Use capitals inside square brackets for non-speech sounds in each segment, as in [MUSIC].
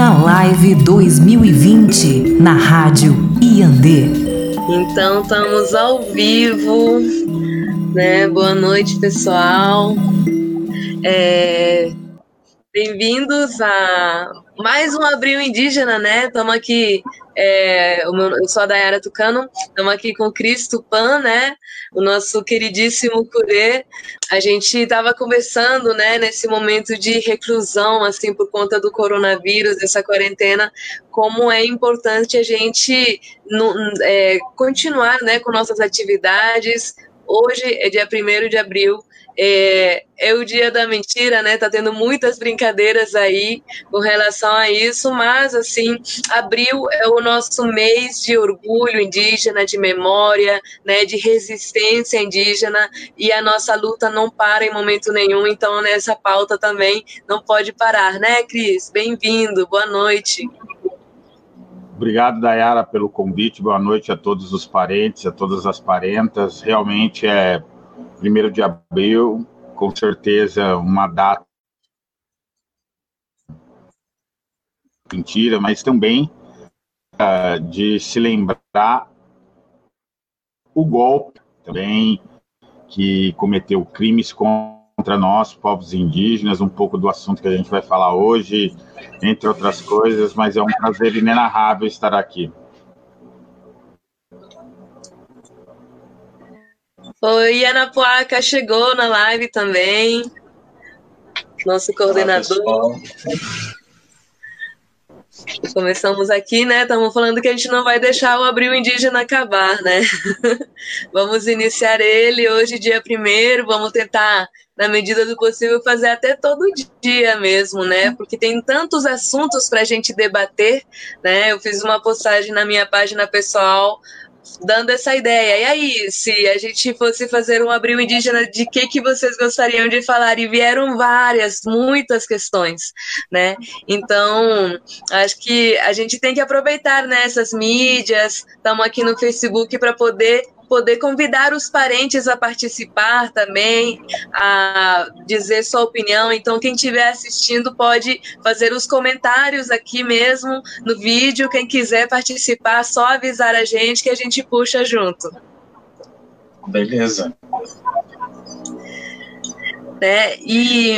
Indígena Live 2020 na Rádio Iandê. Então estamos ao vivo, né? Boa noite, pessoal. É... Bem-vindos a mais um Abril Indígena, né? Estamos aqui, é, eu sou a Dayara Tucano, estamos aqui com o Cris Tupan, né? O nosso queridíssimo Curê. A gente estava conversando, né, nesse momento de reclusão, assim, por conta do coronavírus, dessa quarentena, como é importante a gente é, continuar, né, com nossas atividades. Hoje é dia 1 de abril, é, é, o dia da mentira, né? Tá tendo muitas brincadeiras aí com relação a isso, mas assim, abril é o nosso mês de orgulho indígena, de memória, né? De resistência indígena e a nossa luta não para em momento nenhum. Então, nessa pauta também não pode parar, né, Cris? Bem-vindo, boa noite. Obrigado, Dayara, pelo convite. Boa noite a todos os parentes, a todas as parentas. Realmente é 1 de abril, com certeza uma data mentira, mas também uh, de se lembrar o golpe também que cometeu crimes contra nós, povos indígenas, um pouco do assunto que a gente vai falar hoje, entre outras coisas, mas é um prazer inenarrável estar aqui. Oi, Ana Poaca chegou na live também. Nosso coordenador. Olá, Começamos aqui, né? Estamos falando que a gente não vai deixar o Abril Indígena acabar, né? [LAUGHS] vamos iniciar ele hoje, dia primeiro. Vamos tentar, na medida do possível, fazer até todo dia mesmo, né? Porque tem tantos assuntos para a gente debater, né? Eu fiz uma postagem na minha página pessoal dando essa ideia. E aí, se a gente fosse fazer um abril indígena, de que que vocês gostariam de falar? E vieram várias, muitas questões, né? Então, acho que a gente tem que aproveitar né, mídias. Estamos aqui no Facebook para poder poder convidar os parentes a participar também, a dizer sua opinião. Então, quem estiver assistindo pode fazer os comentários aqui mesmo no vídeo. Quem quiser participar, só avisar a gente que a gente puxa junto. Beleza. Né? E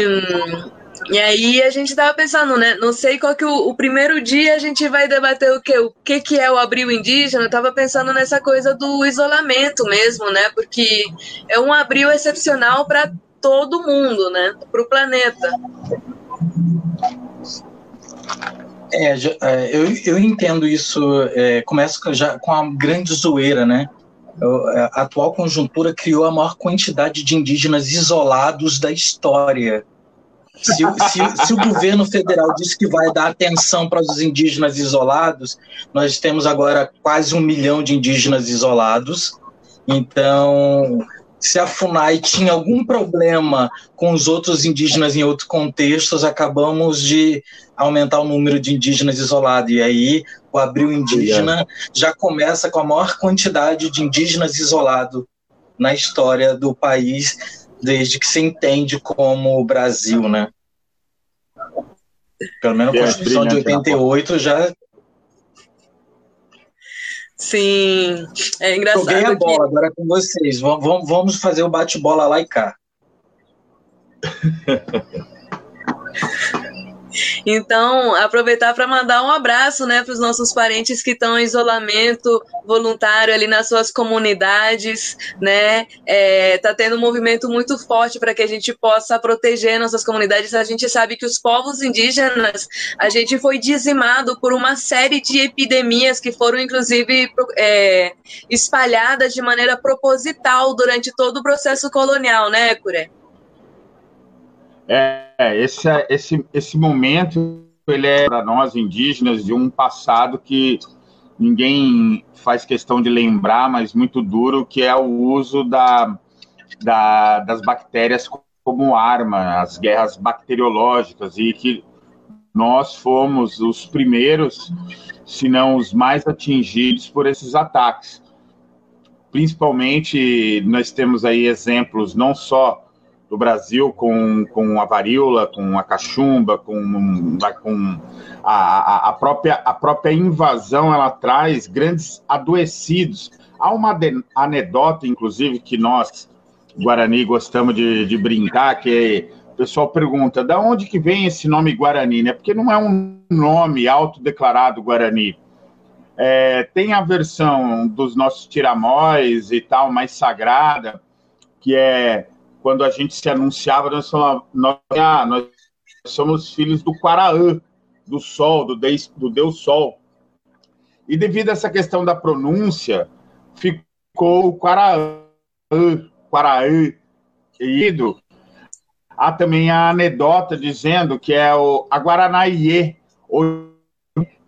e aí a gente estava pensando, né? Não sei qual que o, o, primeiro dia a gente vai debater o que, o que, que é o abril indígena. Eu tava pensando nessa coisa do isolamento mesmo, né? Porque é um abril excepcional para todo mundo, né? Para o planeta. É, é, eu, eu entendo isso. É, começa já com a grande zoeira, né? É, a atual conjuntura criou a maior quantidade de indígenas isolados da história. Se, se, se, o governo federal disse que vai dar atenção para os indígenas isolados, nós temos agora quase um milhão de indígenas isolados. Então, se a FUNAI tinha algum problema com os outros indígenas em outros contextos, acabamos de aumentar o número de indígenas isolados. E aí, o Abril Indígena já começa com a maior quantidade de indígenas isolados na história do país desde que se entende como o Brasil, né? Pelo menos a Constituição de 88 já. Sim, é engraçado. Joguei a bola, que... agora é com vocês. Vamos, vamos fazer o bate-bola lá e cá. [LAUGHS] Então, aproveitar para mandar um abraço né, para os nossos parentes que estão em isolamento voluntário ali nas suas comunidades. né? É, tá tendo um movimento muito forte para que a gente possa proteger nossas comunidades. A gente sabe que os povos indígenas, a gente foi dizimado por uma série de epidemias que foram, inclusive, é, espalhadas de maneira proposital durante todo o processo colonial, né, Cure? É, esse, esse, esse momento ele é para nós indígenas de um passado que ninguém faz questão de lembrar, mas muito duro, que é o uso da, da, das bactérias como arma, as guerras bacteriológicas, e que nós fomos os primeiros, se não os mais atingidos por esses ataques. Principalmente, nós temos aí exemplos não só do Brasil com, com a varíola, com a cachumba, com, com a, a, própria, a própria invasão, ela traz grandes adoecidos. Há uma anedota, inclusive, que nós, Guarani, gostamos de, de brincar, que o pessoal pergunta, da onde que vem esse nome Guarani? Né? Porque não é um nome autodeclarado Guarani. É, tem a versão dos nossos tiramóis e tal, mais sagrada, que é quando a gente se anunciava, nós falávamos, nós, ah, nós somos filhos do Quaraã, do Sol, do Deus, do Deus Sol. E devido a essa questão da pronúncia, ficou o Quaraã, Quaraã, querido. Há também a anedota dizendo que é o a Guaranaie,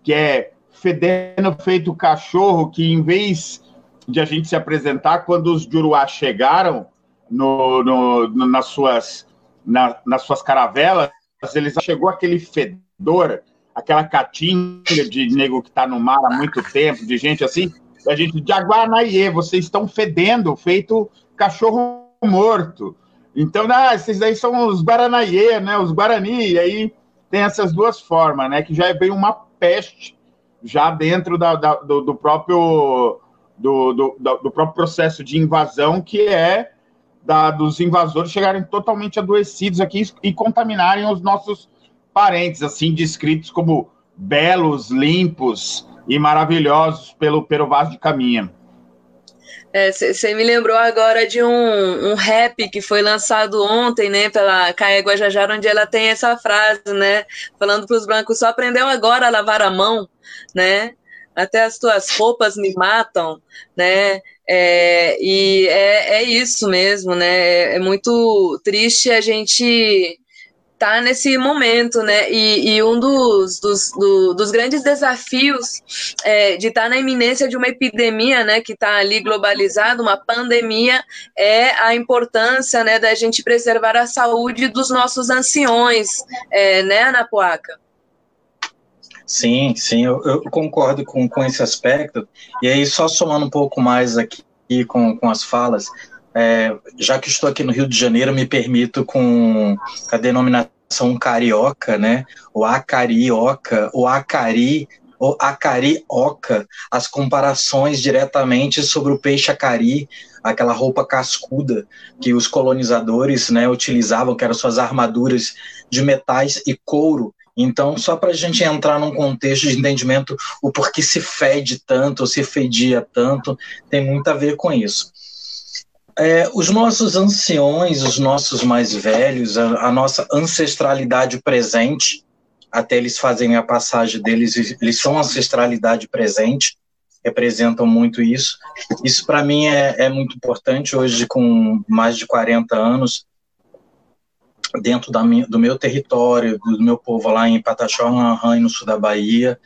que é fedendo feito cachorro, que em vez de a gente se apresentar, quando os Juruá chegaram no, no, no nas, suas, na, nas suas caravelas, eles chegou aquele fedor, aquela catinga de nego que está no mar há muito tempo, de gente assim, a gente, de Aguanaie, vocês estão fedendo, feito cachorro morto. Então, ah, esses aí são os Guaranaie, né, os Guarani, e aí tem essas duas formas, né, que já é bem uma peste já dentro da, da, do, do, próprio do, do, do, próprio processo de invasão, que é da, dos invasores chegarem totalmente adoecidos aqui e contaminarem os nossos parentes, assim descritos como belos, limpos e maravilhosos pelo vaso de caminha. Você é, me lembrou agora de um, um rap que foi lançado ontem, né, pela Caia Guajajara, onde ela tem essa frase, né, falando para os brancos, só aprendeu agora a lavar a mão, né, até as tuas roupas me matam, né, é, e é, é isso mesmo, né, é, é muito triste a gente tá nesse momento, né? E, e um dos, dos, do, dos grandes desafios é, de estar tá na iminência de uma epidemia, né? Que está ali globalizada, uma pandemia, é a importância, né? Da gente preservar a saúde dos nossos anciões, é, né, Anapuaca? Sim, sim, eu, eu, concordo com, com esse aspecto. E aí, só somando um pouco mais aqui com, com as falas, é, já que estou aqui no Rio de Janeiro, me permito com a denominação carioca, né? O acarioca, o acari, o acarioca, as comparações diretamente sobre o peixe acari, aquela roupa cascuda que os colonizadores, né, utilizavam, que eram suas armaduras de metais e couro. Então, só para a gente entrar num contexto de entendimento o porquê se fede tanto, ou se fedia tanto, tem muito a ver com isso. É, os nossos anciões, os nossos mais velhos, a, a, nossa ancestralidade presente, até eles fazem a passagem deles, eles são ancestralidade presente, representam muito isso. Isso para mim é, é, muito importante hoje, com mais de 40 anos, dentro da minha, do meu território, do meu povo lá em Pataxó, no sul da Bahia,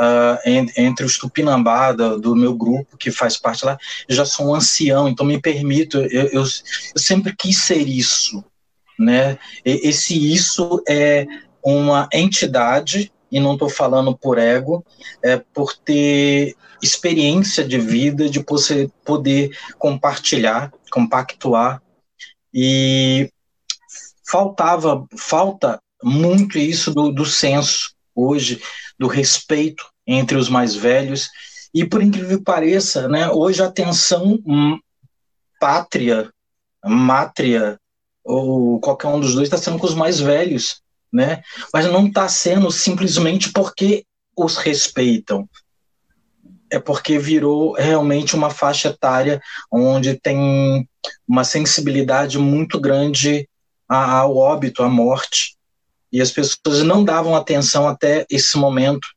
uh, entre os Tupinambá do, do, meu grupo, que faz parte lá, eu já sou um ancião, então me permito, eu, eu, eu sempre quis ser isso, né? E, esse isso é uma entidade, e não estou falando por ego, é por ter experiência de vida, de você poder compartilhar, compactuar, e faltava, falta muito isso do, do senso hoje, do respeito entre os mais velhos. E por incrível que pareça, né, hoje a tensão pátria, mátria, ou qualquer um dos dois está sendo com os mais velhos, né? Mas não está sendo simplesmente porque os respeitam. É porque virou realmente uma faixa etária onde tem uma sensibilidade muito grande ao óbito, à morte, e as pessoas não davam atenção até esse momento.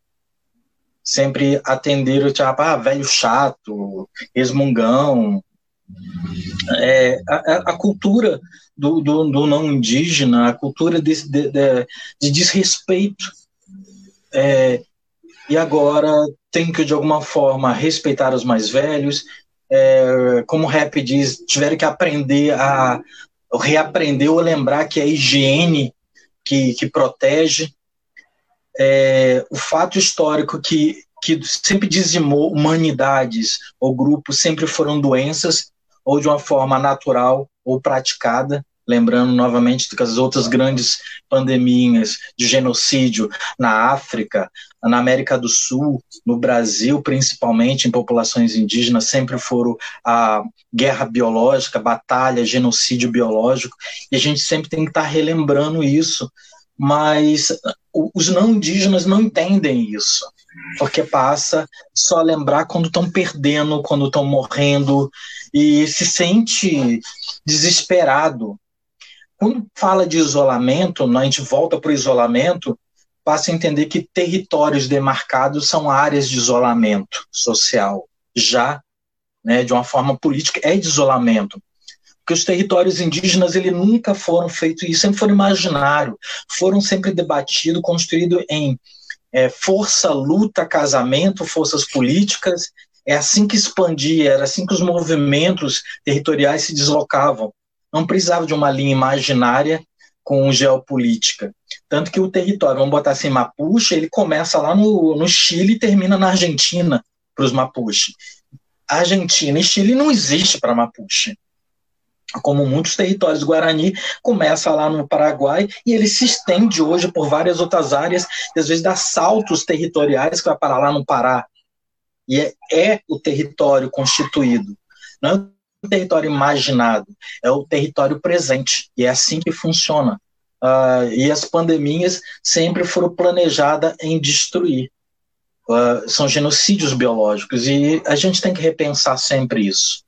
Sempre atenderam, tipo, ah, velho chato, resmungão. É, a, a, cultura do, do, do, não indígena, a cultura de, de, de, de desrespeito. É, e agora tem que, de alguma forma, respeitar os mais velhos. É, como o rap diz, tiveram que aprender a reaprender ou lembrar que a higiene que, que protege. É, o fato histórico que, que sempre dizimou humanidades ou grupos sempre foram doenças, ou de uma forma natural ou praticada. Lembrando novamente que as outras grandes pandemias de genocídio na África, na América do Sul, no Brasil, principalmente em populações indígenas, sempre foram a guerra biológica, batalha, genocídio biológico, e a gente sempre tem que estar relembrando isso, mas os não indígenas não entendem isso, porque passa só a lembrar quando estão perdendo, quando estão morrendo, e se sente desesperado quando fala de isolamento, a gente volta para o isolamento, passa a entender que territórios demarcados são áreas de isolamento social. Já, né, de uma forma política, é de isolamento. Porque os territórios indígenas ele nunca foram feitos isso, sempre foram imaginário, foram sempre debatidos, construídos em é, força, luta, casamento, forças políticas. É assim que expandia, era assim que os movimentos territoriais se deslocavam não precisava de uma linha imaginária com geopolítica. Tanto que o território, vamos botar assim, Mapuche, ele começa lá no, no Chile e termina na Argentina para os Mapuche. Argentina e Chile não existe para Mapuche. Como muitos territórios Guarani, começa lá no Paraguai e ele se estende hoje por várias outras áreas, e às vezes dá saltos territoriais que vai parar lá no Pará. E é, é o território constituído. Não é território imaginado, é o território presente. E é assim que funciona. Uh, e as pandemias sempre foram planejadas em destruir. Uh, são genocídios biológicos e a gente tem que repensar sempre isso.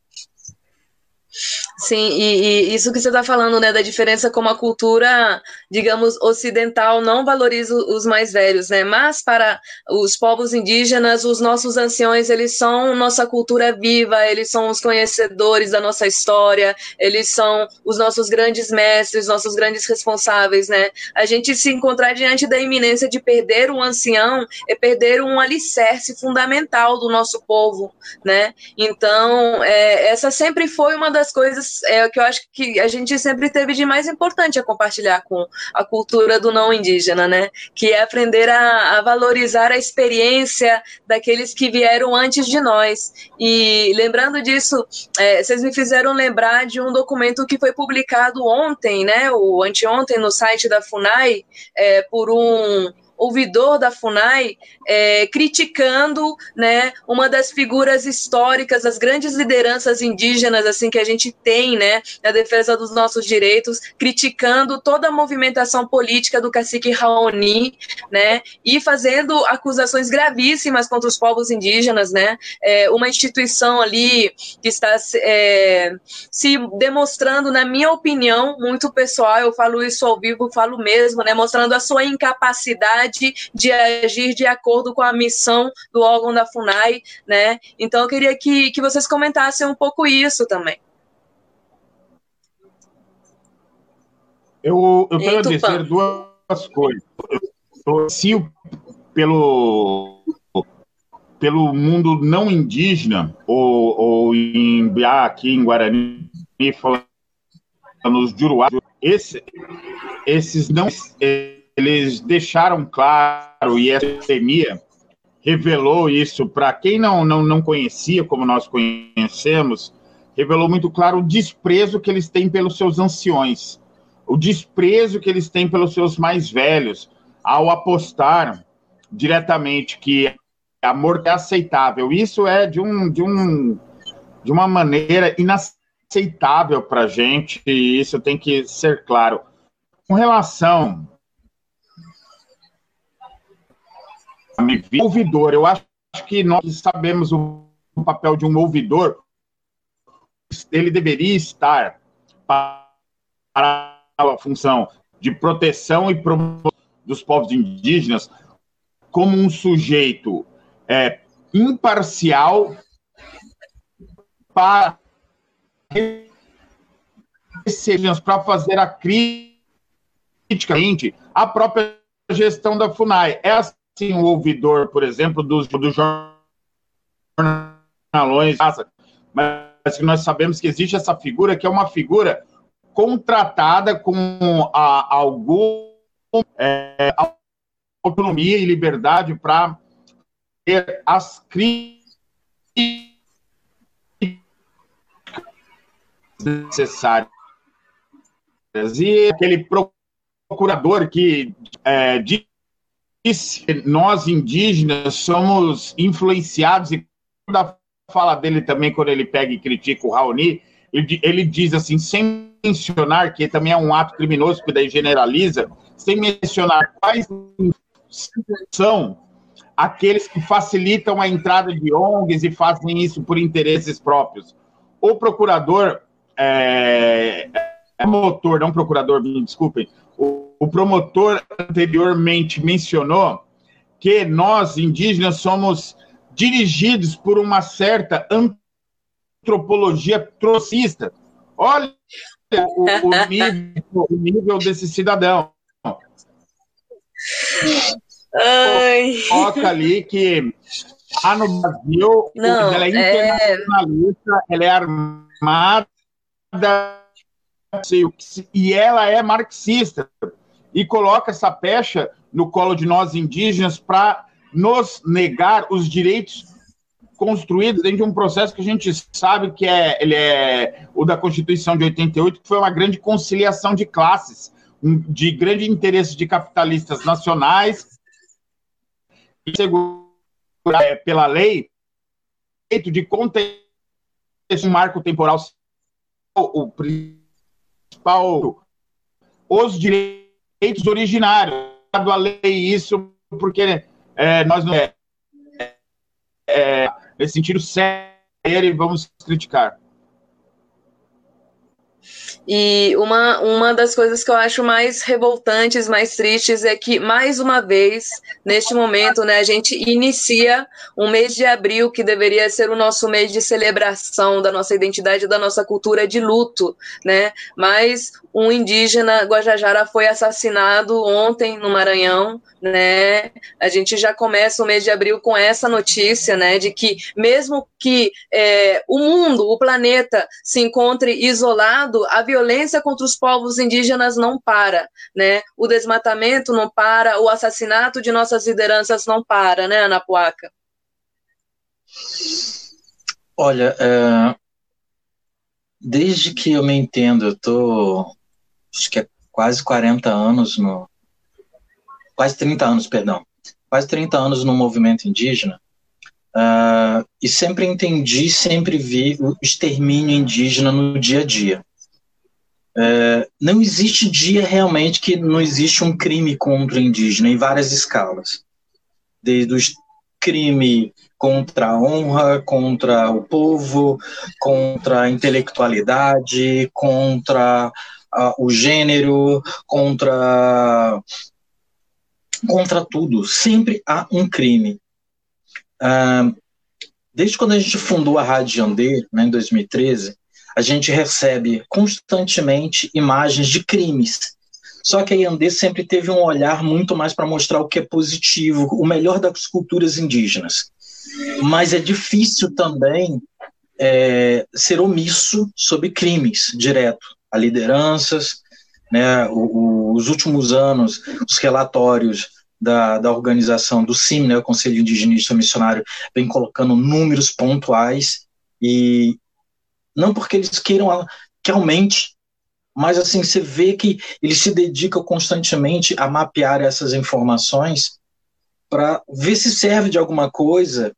Sim, e, e, isso que você está falando, né, da diferença como a cultura, digamos, ocidental não valoriza os mais velhos, né, mas para os povos indígenas, os nossos anciões, eles são nossa cultura viva, eles são os conhecedores da nossa história, eles são os nossos grandes mestres, nossos grandes responsáveis, né, a gente se encontrar diante da iminência de perder um ancião é perder um alicerce fundamental do nosso povo, né, então, é, essa sempre foi uma das coisas é o que eu acho que a gente sempre teve de mais importante a compartilhar com a cultura do não indígena, né? Que é aprender a, a valorizar a experiência daqueles que vieram antes de nós. E lembrando disso, é, vocês me fizeram lembrar de um documento que foi publicado ontem, né? O anteontem no site da Funai, é, por um ouvidor da FUNAI é, criticando né, uma das figuras históricas, das grandes lideranças indígenas assim que a gente tem né, na defesa dos nossos direitos, criticando toda a movimentação política do cacique Raoni, né, e fazendo acusações gravíssimas contra os povos indígenas, né, é, uma instituição ali que está é, se demonstrando, na minha opinião, muito pessoal, eu falo isso ao vivo, falo mesmo, né, mostrando a sua incapacidade de agir de acordo com a missão do órgão da FUNAI, né? Então eu queria que, que vocês comentassem um pouco isso também. Eu, eu quero dizer duas coisas. Eu se pelo pelo mundo não indígena ou, ou em Biá, aqui em Guarani, falando nos Juruá, esse, esses não eles deixaram claro, e a pandemia revelou isso para quem não, não, não conhecia, como nós conhecemos, revelou muito claro o desprezo que eles têm pelos seus anciões, o desprezo que eles têm pelos seus mais velhos, ao apostar diretamente que a morte é aceitável. Isso é de, um, de, um, de uma maneira inaceitável para a gente, e isso tem que ser claro. Com relação ouvidor. Eu acho que nós sabemos o papel de um ouvidor. Ele deveria estar para a função de proteção e promoção dos povos indígenas como um sujeito é, imparcial para para fazer a crítica à própria gestão da FUNAI. É assim sim o ouvidor, por exemplo, dos, dos jornalões, mas nós sabemos que existe essa figura que é uma figura contratada com a, algum é, autonomia e liberdade para ter as críticas necessárias. E aquele procurador que é, disse nós indígenas somos influenciados, e quando fala dele também, quando ele pega e critica o Raoni, ele, ele diz assim, sem mencionar, que também é um ato criminoso, que daí generaliza, sem mencionar quais são aqueles que facilitam a entrada de ONGs e fazem isso por interesses próprios. O procurador, é, é motor, não procurador, me desculpem, o, o promotor anteriormente mencionou que nós, indígenas, somos dirigidos por uma certa antropologia trocista. Olha o, o, [LAUGHS] nível, o nível desse cidadão. Ai. Coloca ali que lá no Brasil Não, ela é, é internacionalista, é... ela é armada e ela é marxista e coloca essa pecha no colo de nós indígenas para nos negar os direitos construídos dentro de um processo que a gente sabe que é, ele é o da Constituição de 88, que foi uma grande conciliação de classes, de grande interesse de capitalistas nacionais segurar é, pela lei de contexto um marco temporal o principal os direitos originários a lei isso porque é, nós não é, é, nesse sentido sério vamos criticar e uma, uma das coisas que eu acho mais revoltantes, mais tristes, é que, mais uma vez, neste momento, né, a gente inicia um mês de abril que deveria ser o nosso mês de celebração da nossa identidade, da nossa cultura de luto, né? Mas um indígena Guajajara foi assassinado ontem no Maranhão, né? A gente já começa o mês de abril com essa notícia, né? De que mesmo que é, o mundo, o planeta se encontre isolado, a violência contra os povos indígenas não para, né? O desmatamento não para, o assassinato de nossas lideranças não para, né, Anapuaca? Olha, é, desde que eu me entendo, eu tô acho que é quase 40 anos no. Quase 30 anos, perdão. Quase 30 anos no movimento indígena. Uh, e sempre entendi, sempre vi o extermínio indígena no dia a dia. Uh, não existe dia realmente que não existe um crime contra o indígena em várias escalas. Desde o crime contra a honra, contra o povo, contra a intelectualidade, contra uh, o gênero, contra contra tudo. Sempre há um crime. Uh, desde quando a gente fundou a Rádio Andê, né, em 2013, a gente recebe constantemente imagens de crimes. Só que a Yandê sempre teve um olhar muito mais para mostrar o que é positivo, o melhor das culturas indígenas. Mas é difícil também é, ser omisso sobre crimes direto a lideranças. Né, o, o, os últimos anos, os relatórios da, da organização do CIM, né, o Conselho Indigenista Missionário, vem colocando números pontuais e não porque eles queiram que aumente, mas assim você vê que eles se dedicam constantemente a mapear essas informações para ver se serve de alguma coisa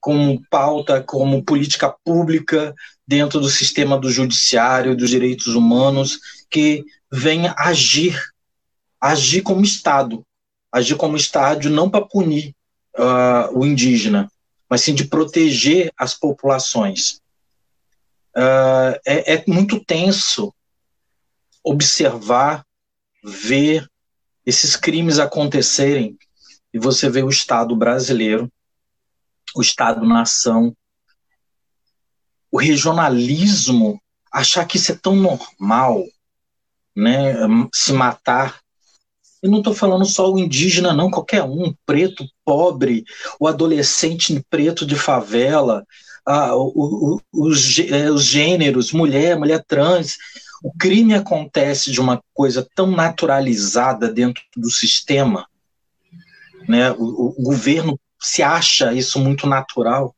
como pauta, como política pública dentro do sistema do judiciário, dos direitos humanos, que venha agir, agir como Estado, agir como Estado não para punir uh, o indígena, mas sim de proteger as populações. Uh, é, é muito tenso observar, ver esses crimes acontecerem e você vê o Estado brasileiro o Estado-nação, o regionalismo, achar que isso é tão normal, né, se matar. Eu não estou falando só o indígena, não, qualquer um, preto, pobre, o adolescente preto de favela, ah, os, é, os gêneros, mulher, mulher trans. O crime acontece de uma coisa tão naturalizada dentro do sistema, né? o, o governo se acha isso muito natural.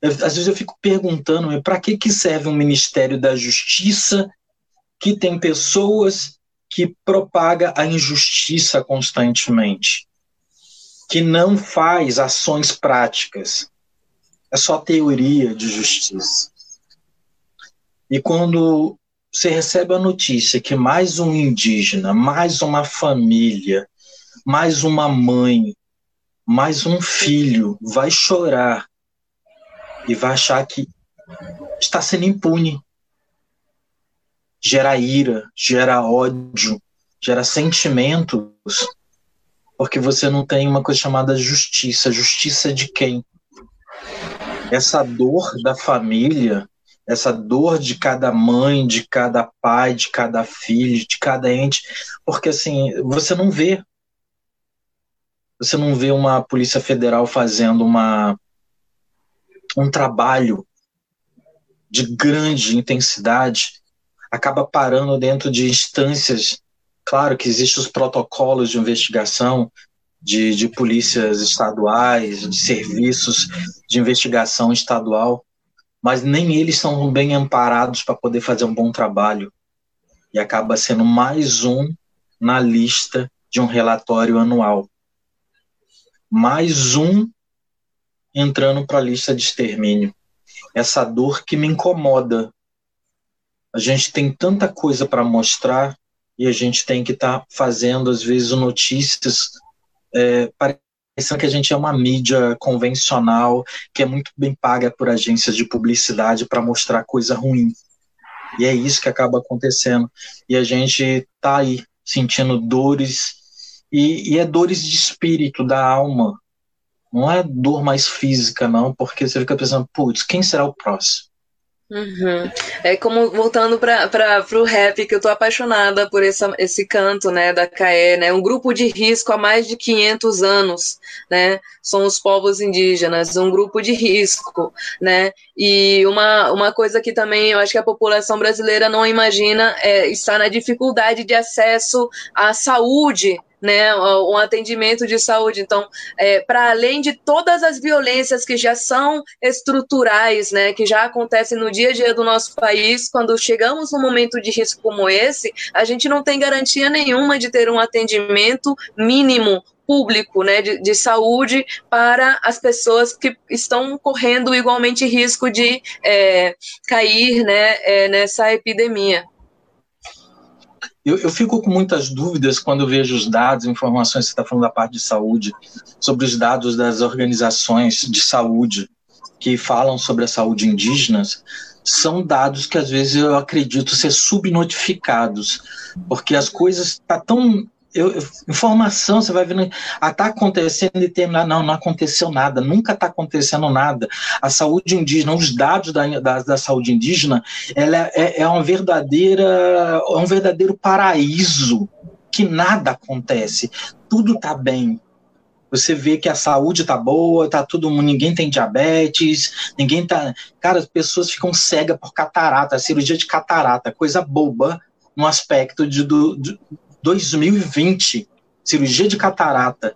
Eu, às vezes eu fico perguntando, para que, que serve um Ministério da Justiça que tem pessoas que propaga a injustiça constantemente, que não faz ações práticas. É só teoria de justiça. E quando você recebe a notícia que mais um indígena, mais uma família, mais uma mãe, mais um filho vai chorar e vai achar que está sendo impune. Gera ira, gera ódio, gera sentimentos, porque você não tem uma coisa chamada justiça. Justiça de quem? Essa dor da família essa dor de cada mãe, de cada pai, de cada filho, de cada ente, porque assim, você não vê. Você não vê uma Polícia Federal fazendo uma um trabalho de grande intensidade, acaba parando dentro de instâncias. Claro que existem os protocolos de investigação de, de polícias estaduais, de serviços de investigação estadual, mas nem eles são bem amparados para poder fazer um bom trabalho. E acaba sendo mais um na lista de um relatório anual. Mais um entrando para a lista de extermínio. Essa dor que me incomoda. A gente tem tanta coisa para mostrar e a gente tem que estar tá fazendo, às vezes, notícias é, parecendo que a gente é uma mídia convencional que é muito bem paga por agências de publicidade para mostrar coisa ruim. E é isso que acaba acontecendo. E a gente tá aí sentindo dores e, e é dores de espírito, da alma. Não é dor mais física, não, porque você fica pensando, putz, quem será o próximo? Uhum. É como voltando para o rap, que eu tô apaixonada por essa, esse canto né, da CAE, né? Um grupo de risco há mais de 500 anos, né? São os povos indígenas, um grupo de risco, né? E uma, uma coisa que também eu acho que a população brasileira não imagina é estar na dificuldade de acesso à saúde, né, um atendimento de saúde. Então, é, para além de todas as violências que já são estruturais, né, que já acontecem no dia a dia do nosso país, quando chegamos num momento de risco como esse, a gente não tem garantia nenhuma de ter um atendimento mínimo público, né, de, de saúde para as pessoas que estão correndo igualmente risco de é, cair, né, é, nessa epidemia. Eu, eu, fico com muitas dúvidas quando vejo os dados, informações, você está falando da parte de saúde, sobre os dados das organizações de saúde que falam sobre a saúde indígena, são dados que às vezes eu acredito ser subnotificados, porque as coisas estão tá tão eu, informação, você vai vendo, ah, tá acontecendo e tem, não, não aconteceu nada, nunca está acontecendo nada. A saúde indígena, os dados da, da, da saúde indígena, ela é, é uma verdadeira, é um verdadeiro paraíso, que nada acontece, tudo está bem, você vê que a saúde tá boa, tá tudo, ninguém tem diabetes, ninguém tá, cara, as pessoas ficam cegas por catarata, cirurgia de catarata, coisa boba no aspecto de, do, 2020, cirurgia de catarata.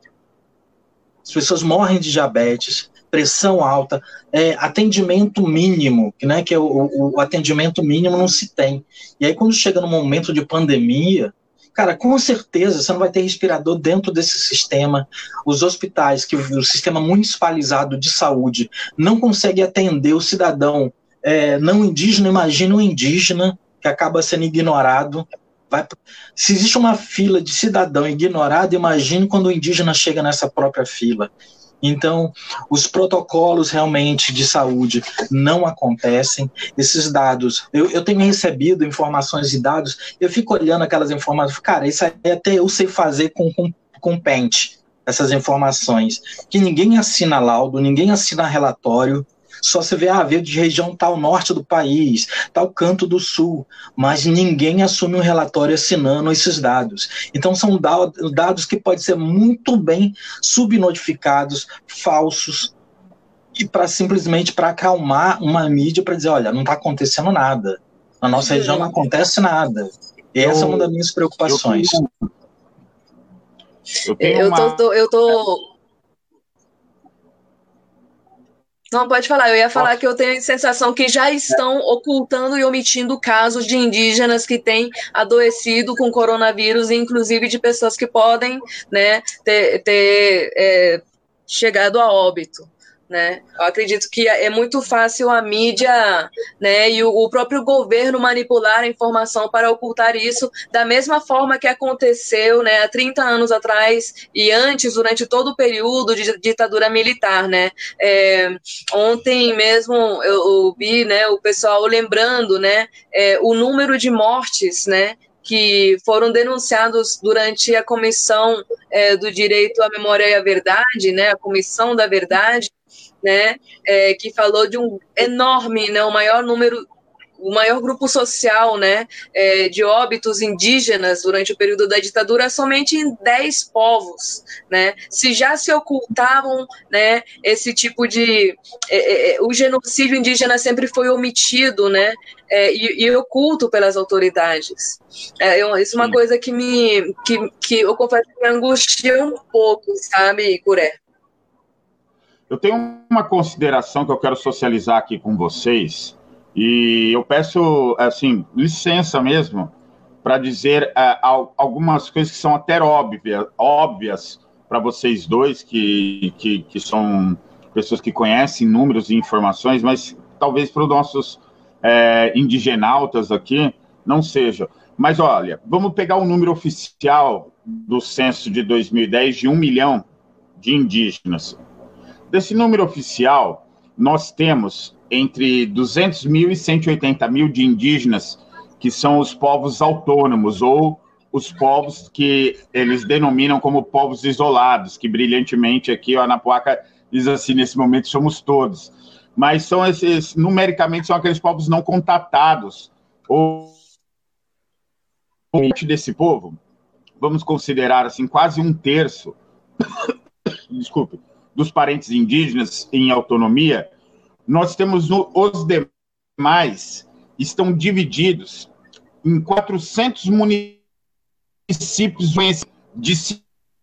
As pessoas morrem de diabetes, pressão alta, é, atendimento mínimo, né, que é o, o, atendimento mínimo não se tem. E aí, quando chega no momento de pandemia, cara, com certeza você não vai ter respirador dentro desse sistema. Os hospitais, que o sistema municipalizado de saúde não consegue atender o cidadão é, não indígena, imagina o indígena que acaba sendo ignorado Vai, se existe uma fila de cidadão ignorado, imagine quando o indígena chega nessa própria fila. Então, os protocolos realmente de saúde não acontecem. Esses dados, eu, eu tenho recebido informações e dados, eu fico olhando aquelas informações, cara, isso aí até eu sei fazer com, com, com pente, essas informações. Que ninguém assina laudo, ninguém assina relatório, só se vê, ah, veio de região tal norte do país, tal canto do sul, mas ninguém assume um relatório assinando esses dados. Então são dados que podem ser muito bem subnotificados, falsos, e para simplesmente para acalmar uma mídia para dizer, olha, não está acontecendo nada. Na nossa região não acontece nada. E essa é uma das minhas preocupações. Eu, eu, tô, tô, eu tô Não, pode falar. Eu ia falar Posso? que eu tenho a sensação que já estão ocultando e omitindo casos de indígenas que têm adoecido com coronavírus, inclusive de pessoas que podem né, ter, ter é, chegado a óbito né? Eu acredito que é muito fácil a mídia, né, e o, próprio governo manipular a informação para ocultar isso, da mesma forma que aconteceu, né, há 30 anos atrás e antes, durante todo o período de ditadura militar, né? É, ontem mesmo eu, vi, né, o pessoal lembrando, né, é, o número de mortes, né, que foram denunciados durante a comissão é, do direito à memória e à verdade, né, a comissão da verdade, né, é, que falou de um enorme, né, o maior número o maior grupo social né, é, de óbitos indígenas durante o período da ditadura somente em 10 povos. Né? Se já se ocultavam né, esse tipo de. É, é, é, o genocídio indígena sempre foi omitido né, é, e, e, oculto pelas autoridades. É, eu, isso é uma Sim. coisa que me. Que, que eu confesso que me angustia um pouco, sabe, Curé? Eu tenho uma consideração que eu quero socializar aqui com vocês, e eu peço, assim, licença mesmo, para dizer uh, algumas coisas que são até óbvias, óbvias para vocês dois, que, que, que, são pessoas que conhecem números e informações, mas talvez para os nossos é, indigenautas aqui não seja. Mas olha, vamos pegar o número oficial do censo de 2010 de um milhão de indígenas. Desse número oficial, nós temos entre 200 mil e 180 mil de indígenas, que são os povos autônomos, ou os povos que eles denominam como povos isolados, que brilhantemente aqui o Anapuaca diz assim, nesse momento somos todos. Mas são esses, numericamente, são aqueles povos não contatados, ou desse povo, vamos considerar assim, quase um terço, [COUGHS] desculpe, dos parentes indígenas em autonomia, nós temos no, os demais estão divididos em 400 municípios de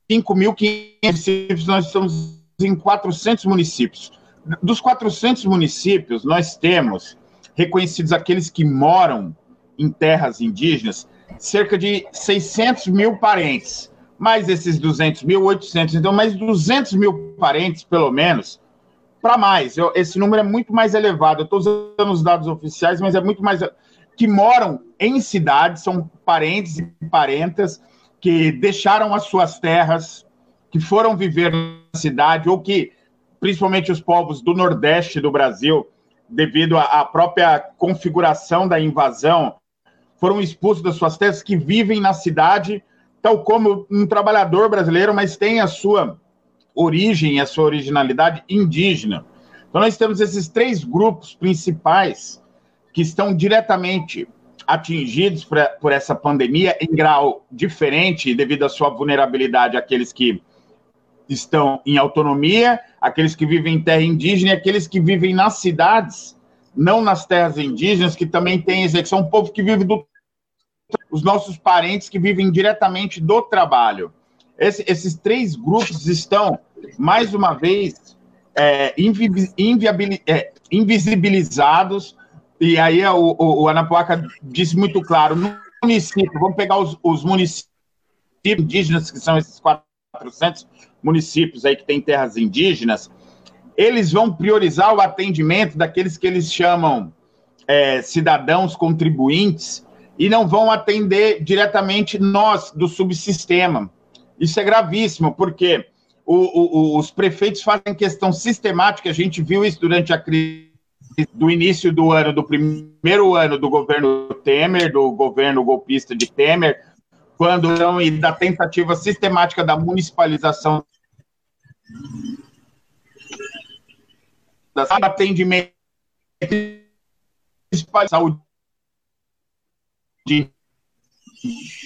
5.500 municípios, nós estamos em 400 municípios. Dos 400 municípios, nós temos reconhecidos aqueles que moram em terras indígenas, cerca de 600 mil parentes mais esses 200 mil, 800, então mais 200 mil parentes, pelo menos, para mais. Eu, esse número é muito mais elevado. Eu estou usando os dados oficiais, mas é muito mais. que moram em cidades, são parentes e parentas que deixaram as suas terras, que foram viver na cidade, ou que, principalmente os povos do Nordeste do Brasil, devido à própria configuração da invasão, foram expulsos das suas terras, que vivem na cidade tal como um trabalhador brasileiro, mas tem a sua origem, a sua originalidade indígena. Então, nós temos esses três grupos principais que estão diretamente atingidos por, essa pandemia em grau diferente, devido à sua vulnerabilidade, aqueles que estão em autonomia, aqueles que vivem em terra indígena e aqueles que vivem nas cidades, não nas terras indígenas, que também que são um povo que vive do os nossos parentes que vivem diretamente do trabalho. Esse, esses três grupos estão, mais uma vez, é, é, invisibilizados, e aí o, o, o Anapuaca disse muito claro, no município, vamos pegar os, os municípios indígenas, que são esses 400 municípios aí que têm terras indígenas, eles vão priorizar o atendimento daqueles que eles chamam é, cidadãos contribuintes, e não vão atender diretamente nós do subsistema. Isso é gravíssimo, porque o, o, os prefeitos fazem questão sistemática, a gente viu isso durante a crise do início do ano, do primeiro ano do governo Temer, do governo golpista de Temer, quando e da tentativa sistemática da municipalização da atendimento saúde de, de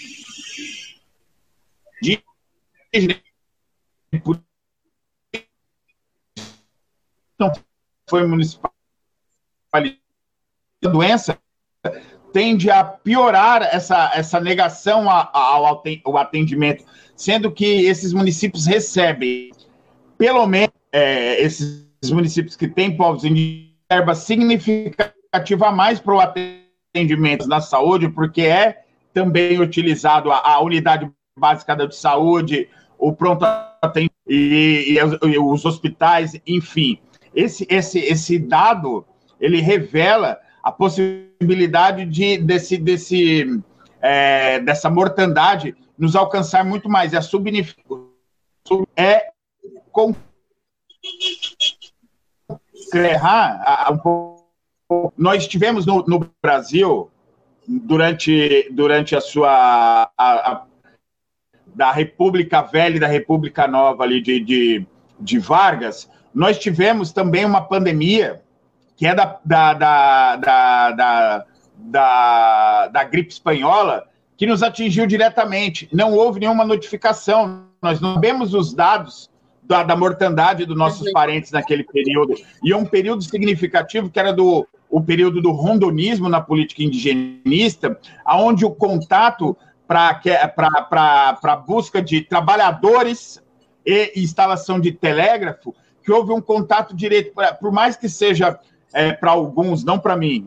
não foi municipal a doença tende a piorar essa, essa negação ao, atendimento, sendo que esses municípios recebem pelo menos é, esses municípios que têm povos indígenas, significativa a mais para o atendimento na saúde, porque é também utilizado a, a unidade básica de saúde, o pronto atendimento e, e, e, os hospitais, enfim. Esse, esse, esse dado, ele revela a possibilidade de, desse, desse, é, dessa mortandade nos alcançar muito mais. A subnificação é com um pouco. Nós tivemos no, no Brasil durante, durante a sua a, a, da República Velha e da República Nova ali de, de, de, Vargas, nós tivemos também uma pandemia que é da, da, da, da, da, da, da gripe espanhola, que nos atingiu diretamente. Não houve nenhuma notificação, nós não vemos os dados da, da mortandade dos nossos parentes naquele período. E é um período significativo que era do o período do rondonismo na política indigenista, aonde o contato para busca de trabalhadores e instalação de telégrafo, que houve um contato direto, pra, por mais que seja é, para alguns, não para mim,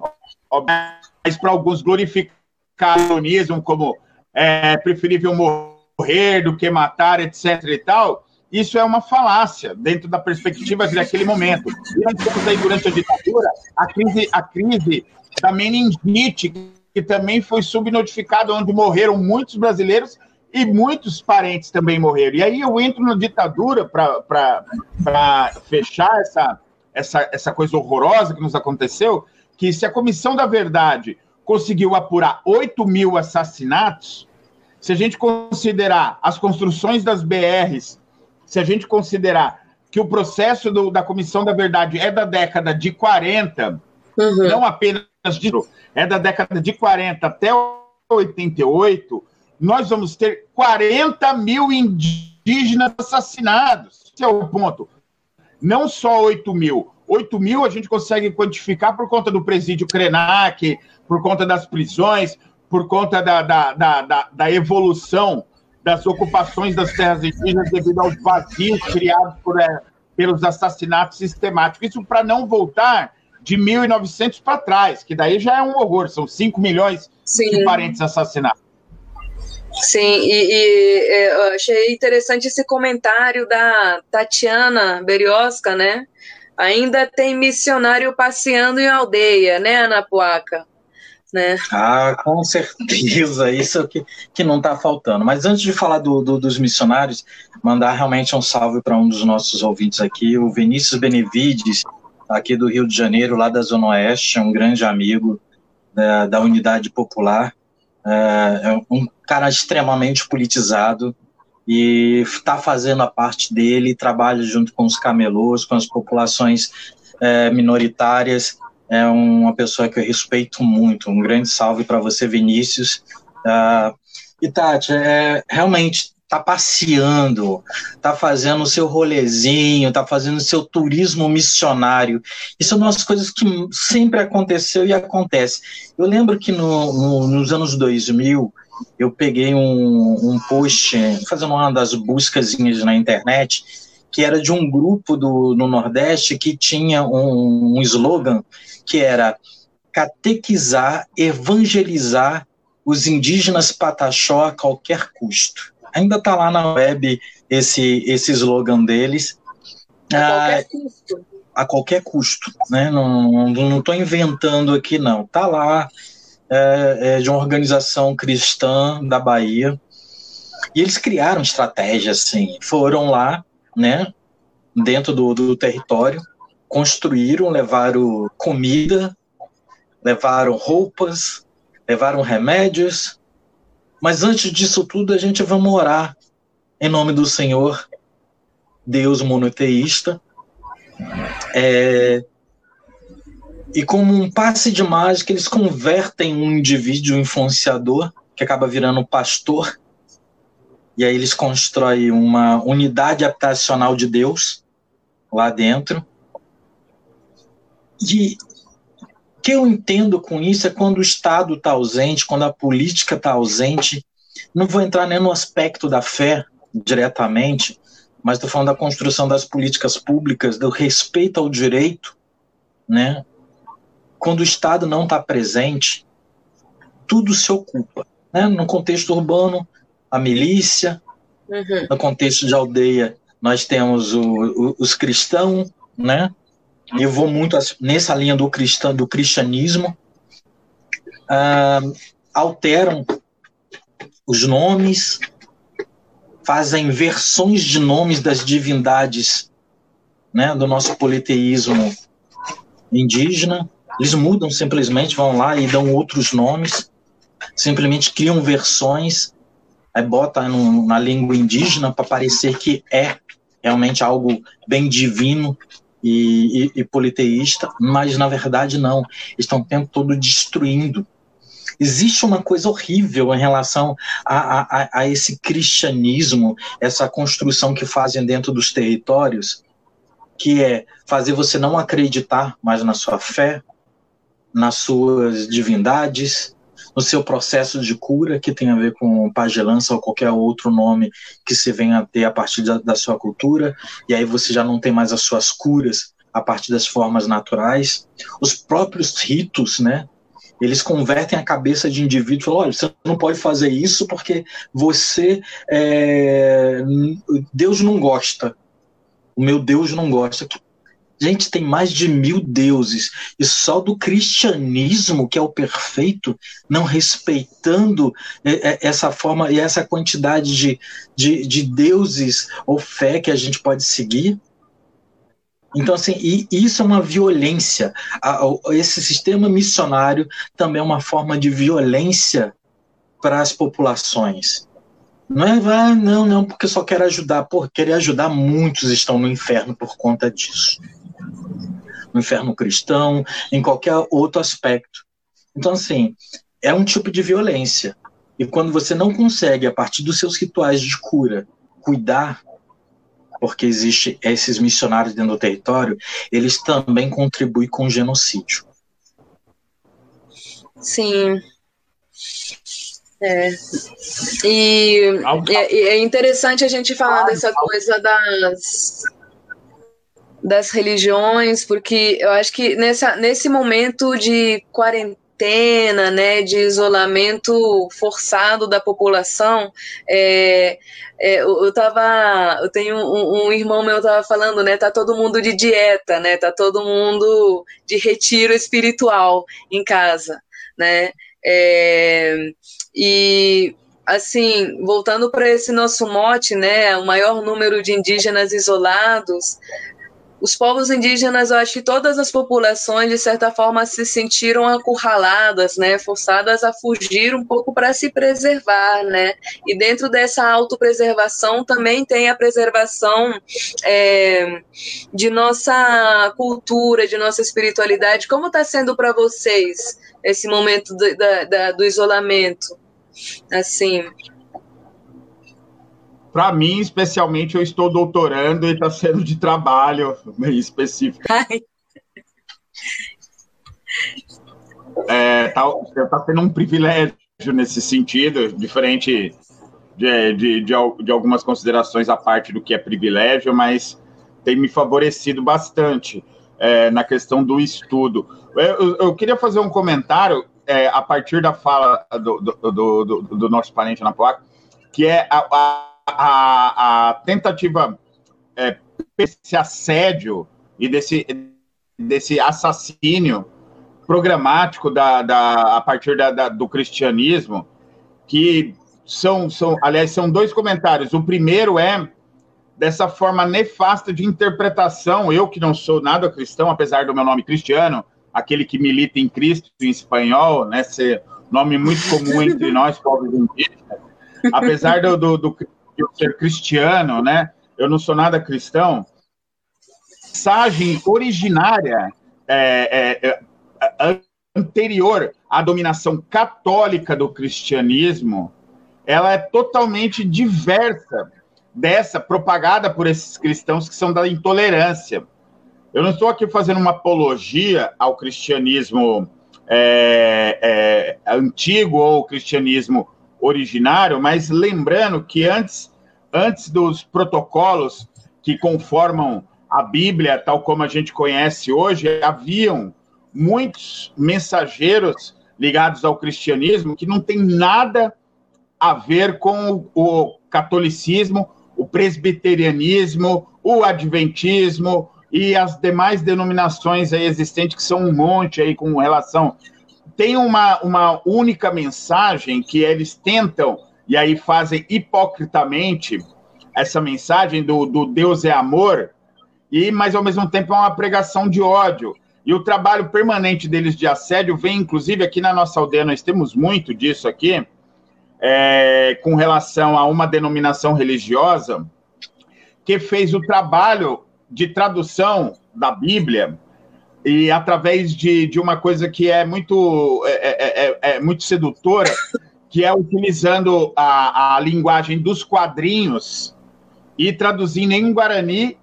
mas para alguns glorificar o como é, preferível morrer do que matar, etc. e tal, isso é uma falácia dentro da perspectiva daquele momento. E nós temos aí, durante a ditadura, a crise, a crise da meningite, que também foi subnotificada, onde morreram muitos brasileiros e muitos parentes também morreram. E aí eu entro na ditadura para fechar essa, essa, essa coisa horrorosa que nos aconteceu, que se a Comissão da Verdade conseguiu apurar 8 mil assassinatos, se a gente considerar as construções das BRs se a gente considerar que o processo do, da Comissão da Verdade é da década de 40, uhum. não apenas é da década de 40 até 88, nós vamos ter 40 mil indígenas assassinados. Esse é o ponto. Não só 8 mil. 8 mil a gente consegue quantificar por conta do presídio Krenak, por conta das prisões, por conta da, da, da, da evolução das ocupações das terras indígenas devido aos vazios criados por, é, pelos assassinatos sistemáticos. Isso para não voltar de 1900 para trás, que daí já é um horror, são 5 milhões Sim. de parentes assassinados. Sim, e, e, é, eu achei interessante esse comentário da Tatiana Berioska, né? Ainda tem missionário passeando em aldeia, né, Ana Puaca? né? Ah, com certeza, [LAUGHS] isso é o que, que não está faltando. Mas antes de falar do, do, dos missionários, mandar realmente um salve para um dos nossos ouvintes aqui, o Vinícius Benevides, aqui do Rio de Janeiro, lá da Zona Oeste, é um grande amigo da, da Unidade Popular, é, é um cara extremamente politizado e está fazendo a parte dele, trabalha junto com os camelôs, com as populações é, minoritárias, é uma pessoa que eu respeito muito. Um grande salve para você, Vinícius. Uh, e Tati, é, realmente tá passeando, tá fazendo o seu rolezinho, tá fazendo o seu turismo missionário. Isso é uma das coisas que sempre aconteceu e acontece. Eu lembro que no, no, nos anos 2000, eu peguei um, um post, fazendo uma das buscazinhas na internet, que era de um grupo do, no Nordeste que tinha um, um slogan que era catequizar, evangelizar os indígenas Pataxó a qualquer custo. Ainda está lá na web esse, esse slogan deles. A qualquer ah, custo. A qualquer custo. Né? Não estou inventando aqui, não. Está lá, é, é de uma organização cristã da Bahia. E eles criaram estratégias, assim, foram lá, né, dentro do, do território, construíram, levaram comida, levaram roupas, levaram remédios. Mas antes disso tudo, a gente vai orar em nome do Senhor, Deus monoteísta. É, e como um passe de mágica, eles convertem um indivíduo influenciador, que acaba virando pastor, e aí eles constroem uma unidade habitacional de Deus lá dentro, e que eu entendo com isso é quando o Estado está ausente, quando a política está ausente. Não vou entrar nem no aspecto da fé diretamente, mas estou falando da construção das políticas públicas, do respeito ao direito, né? Quando o Estado não está presente, tudo se ocupa. Né? No contexto urbano, a milícia, uhum. no contexto de aldeia, nós temos o, o, os cristãos, né? Eu vou muito nessa linha do cristão, do cristianismo. Alteram os nomes, fazem versões de nomes das divindades, né? Do nosso politeísmo indígena. Eles mudam simplesmente, vão lá e dão outros nomes, simplesmente criam versões, aí bota no, na língua indígena para parecer que é realmente algo bem divino e, e, e politeísta, mas na verdade não. Estão o tempo todo destruindo existe uma coisa horrível em relação a, a, a, esse cristianismo, essa construção que fazem dentro dos territórios, que é fazer você não acreditar mais na sua fé, nas suas divindades, no seu processo de cura, que tem a ver com pagelança ou qualquer outro nome que se venha a ter a partir da, da sua cultura, e aí você já não tem mais as suas curas a partir das formas naturais. Os próprios ritos, né? Eles convertem a cabeça de indivíduo olha, você não pode fazer isso porque você. É... Deus não gosta o meu Deus não gosta. Gente, tem mais de mil deuses, e só do cristianismo, que é o perfeito, não respeitando é, é, essa forma e essa quantidade de, de, de deuses ou fé que a gente pode seguir. Então, assim, e isso é uma violência. Esse sistema missionário também é uma forma de violência para as populações. Não é, vai, não, não, porque só quero ajudar. Por querer ajudar, muitos estão no inferno por conta disso. No inferno cristão, em qualquer outro aspecto. Então, assim, é um tipo de violência. E quando você não consegue, a partir dos seus rituais de cura, cuidar, porque existe esses missionários dentro do território, eles também contribuem com o genocídio. Sim, é. E é, é, interessante a gente falar dessa coisa das, das religiões, porque eu acho que nessa, nesse momento de quarentena, né, de isolamento forçado da população, é, é, eu, tava, eu tenho um, um, irmão meu tava falando, né, tá todo mundo de dieta, né, tá todo mundo de retiro espiritual em casa, né, é, e assim, voltando para esse nosso mote, né, o maior número de indígenas isolados, os povos indígenas, eu acho que todas as populações, de certa forma, se sentiram acurraladas, né, forçadas a fugir um pouco para se preservar, né, e dentro dessa autopreservação também tem a preservação é, de nossa cultura, de nossa espiritualidade. Como está sendo para vocês esse momento do, da, da, do isolamento? Assim. Para mim, especialmente, eu estou doutorando e está sendo de trabalho bem específico. É, tá, tá tendo um privilégio nesse sentido, diferente de, de, de, de, algumas considerações à parte do que é privilégio, mas tem me favorecido bastante é, na questão do estudo. Eu, eu, queria fazer um comentário é, a partir da fala do, do, do, do nosso parente na placa, que é a, a, a tentativa é, desse assédio e desse, desse assassínio programático da, da, a partir da, da, do cristianismo, que são, são, aliás, são dois comentários. O primeiro é dessa forma nefasta de interpretação, eu que não sou nada cristão, apesar do meu nome cristiano, aquele que milita em Cristo em espanhol, né? Ser nome muito comum entre [LAUGHS] nós, povos indígenas. Apesar do, do, do, eu ser cristiano, né? Eu não sou nada cristão. Mensagem originária é, é, é, anterior à dominação católica do cristianismo, ela é totalmente diversa dessa propagada por esses cristãos que são da intolerância. Eu não estou aqui fazendo uma apologia ao cristianismo é, é, antigo ou cristianismo originário, mas lembrando que antes antes dos protocolos que conformam a Bíblia, tal como a gente conhece hoje, haviam muitos mensageiros ligados ao cristianismo que não tem nada a ver com o catolicismo, o presbiterianismo, o adventismo e as demais denominações existentes, que são um monte aí com relação. Tem uma, uma única mensagem que eles tentam, e aí fazem hipocritamente essa mensagem do, do Deus é amor, e mas ao mesmo tempo é uma pregação de ódio. E o trabalho permanente deles de assédio vem, inclusive, aqui na nossa aldeia, nós temos muito disso aqui, é, com relação a uma denominação religiosa que fez o trabalho de tradução da Bíblia e através de, de uma coisa que é muito, é, é, é, é muito sedutora, que é utilizando a, a linguagem dos quadrinhos e traduzindo em Guarani,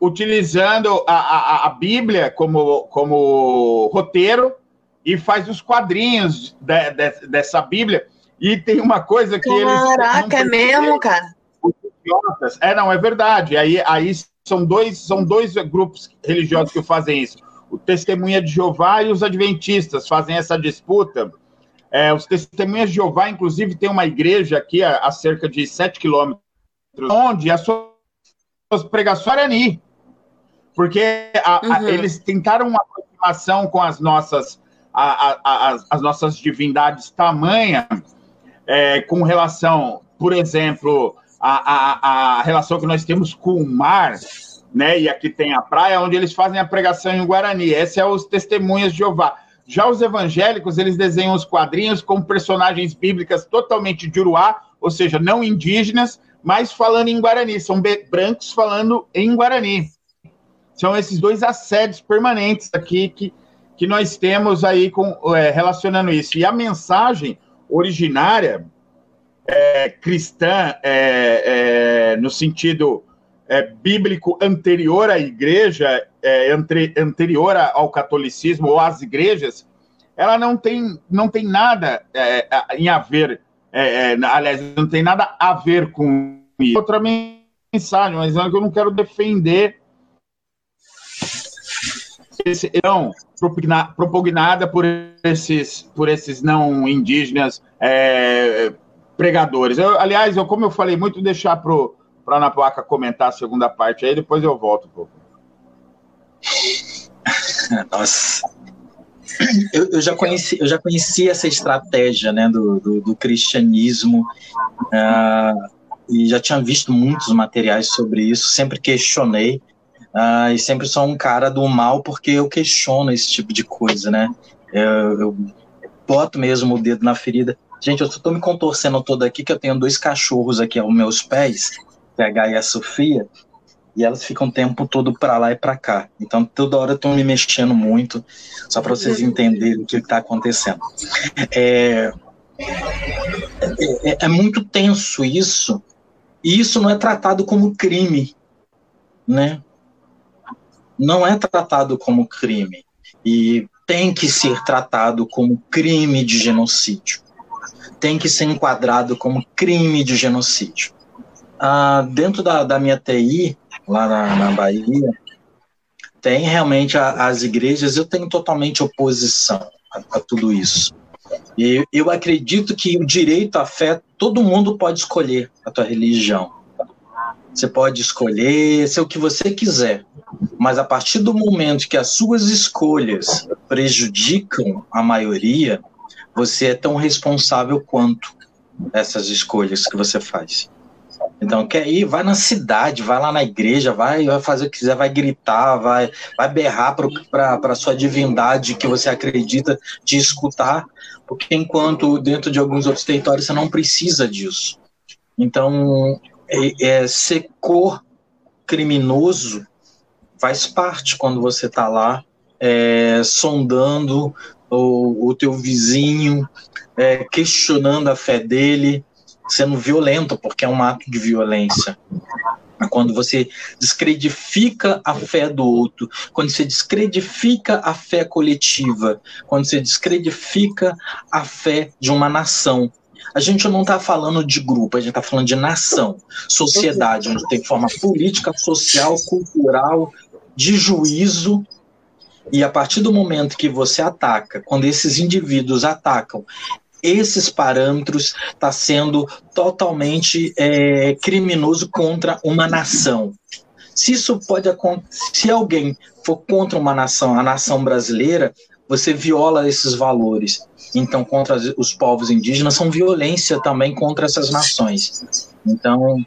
utilizando a, a, a Bíblia como, como roteiro e faz os quadrinhos de, de, dessa Bíblia. E tem uma coisa que Caraca, eles. Caraca, é mesmo, cara? É, não, é verdade. Aí, aí são, dois, são dois grupos religiosos que fazem isso. O Testemunha de Jeová e os Adventistas fazem essa disputa. É, os Testemunhas de Jeová, inclusive, tem uma igreja aqui a, a cerca de 7 quilômetros, onde as suas pregações eram porque a, uhum. a, eles tentaram uma aproximação com as nossas, as, as nossas divindades tamanha é, com relação, por exemplo, a, a, a relação que nós temos com o mar, né? E aqui tem a praia, onde eles fazem a pregação em Guarani. Esse é os testemunhas de Jeová. Já os evangélicos, eles desenham os quadrinhos com personagens bíblicas totalmente de Uruá, ou seja, não indígenas, mas falando em Guarani. São brancos falando em Guarani. São esses dois assédios permanentes aqui que, que nós temos aí com, é, relacionando isso. E a mensagem originária é, cristã, é, é, no sentido é, bíblico anterior à igreja, é, entre, anterior ao catolicismo ou às igrejas, ela não tem, não tem nada é, em a ver, aliás, não tem nada a ver com isso. Outra mensagem, mas eu não quero defender não propugnada por esses, por esses não indígenas é, pregadores. Eu, aliás, eu, como eu falei muito, deixar para a Ana Placa comentar a segunda parte aí, depois eu volto um [LAUGHS] pouco. Nossa. Eu, eu, já conheci, eu já conheci essa estratégia né, do, do, do cristianismo uh, e já tinha visto muitos materiais sobre isso, sempre questionei uh, e sempre sou um cara do mal porque eu questiono esse tipo de coisa, né? Eu, eu boto mesmo o dedo na ferida. Gente, eu estou me contorcendo todo aqui que eu tenho dois cachorros aqui aos meus pés, PH e a Sofia, e elas ficam o tempo todo para lá e para cá. Então, toda hora estão me mexendo muito, só para vocês uhum. entenderem o que está acontecendo. É, é, é, muito tenso isso, e isso não é tratado como crime, né? não é tratado como crime e tem que ser tratado como crime de genocídio. Tem que ser enquadrado como crime de genocídio. Ah, dentro da, da minha TI, lá na, na Bahia, tem realmente a, as igrejas, eu tenho totalmente oposição a, a tudo isso. E eu acredito que o direito à fé, todo mundo pode escolher a tua religião. Você pode escolher ser o que você quiser, mas a partir do momento que as suas escolhas prejudicam a maioria, você é tão responsável quanto essas escolhas que você faz. Então, quer ir, vai na cidade, vai lá na igreja, vai, vai fazer o que quiser, vai gritar, vai, vai berrar para a sua divindade que você acredita de escutar, porque enquanto dentro de alguns outros territórios você não precisa disso. Então, é, é, ser cor criminoso faz parte quando você está lá é, sondando o, o, teu vizinho, é, questionando a fé dele, sendo violento, porque é um ato de violência. Quando você descredifica a fé do outro, quando você descredifica a fé coletiva, quando você descredifica a fé de uma nação, a gente não está falando de grupo, a gente está falando de nação, sociedade, onde tem forma política, social, cultural, de juízo. E a partir do momento que você ataca, quando esses indivíduos atacam esses parâmetros, está sendo totalmente é, criminoso contra uma nação. Se isso pode se alguém for contra uma nação, a nação brasileira, você viola esses valores. Então, contra os povos indígenas, são violência também contra essas nações. Então,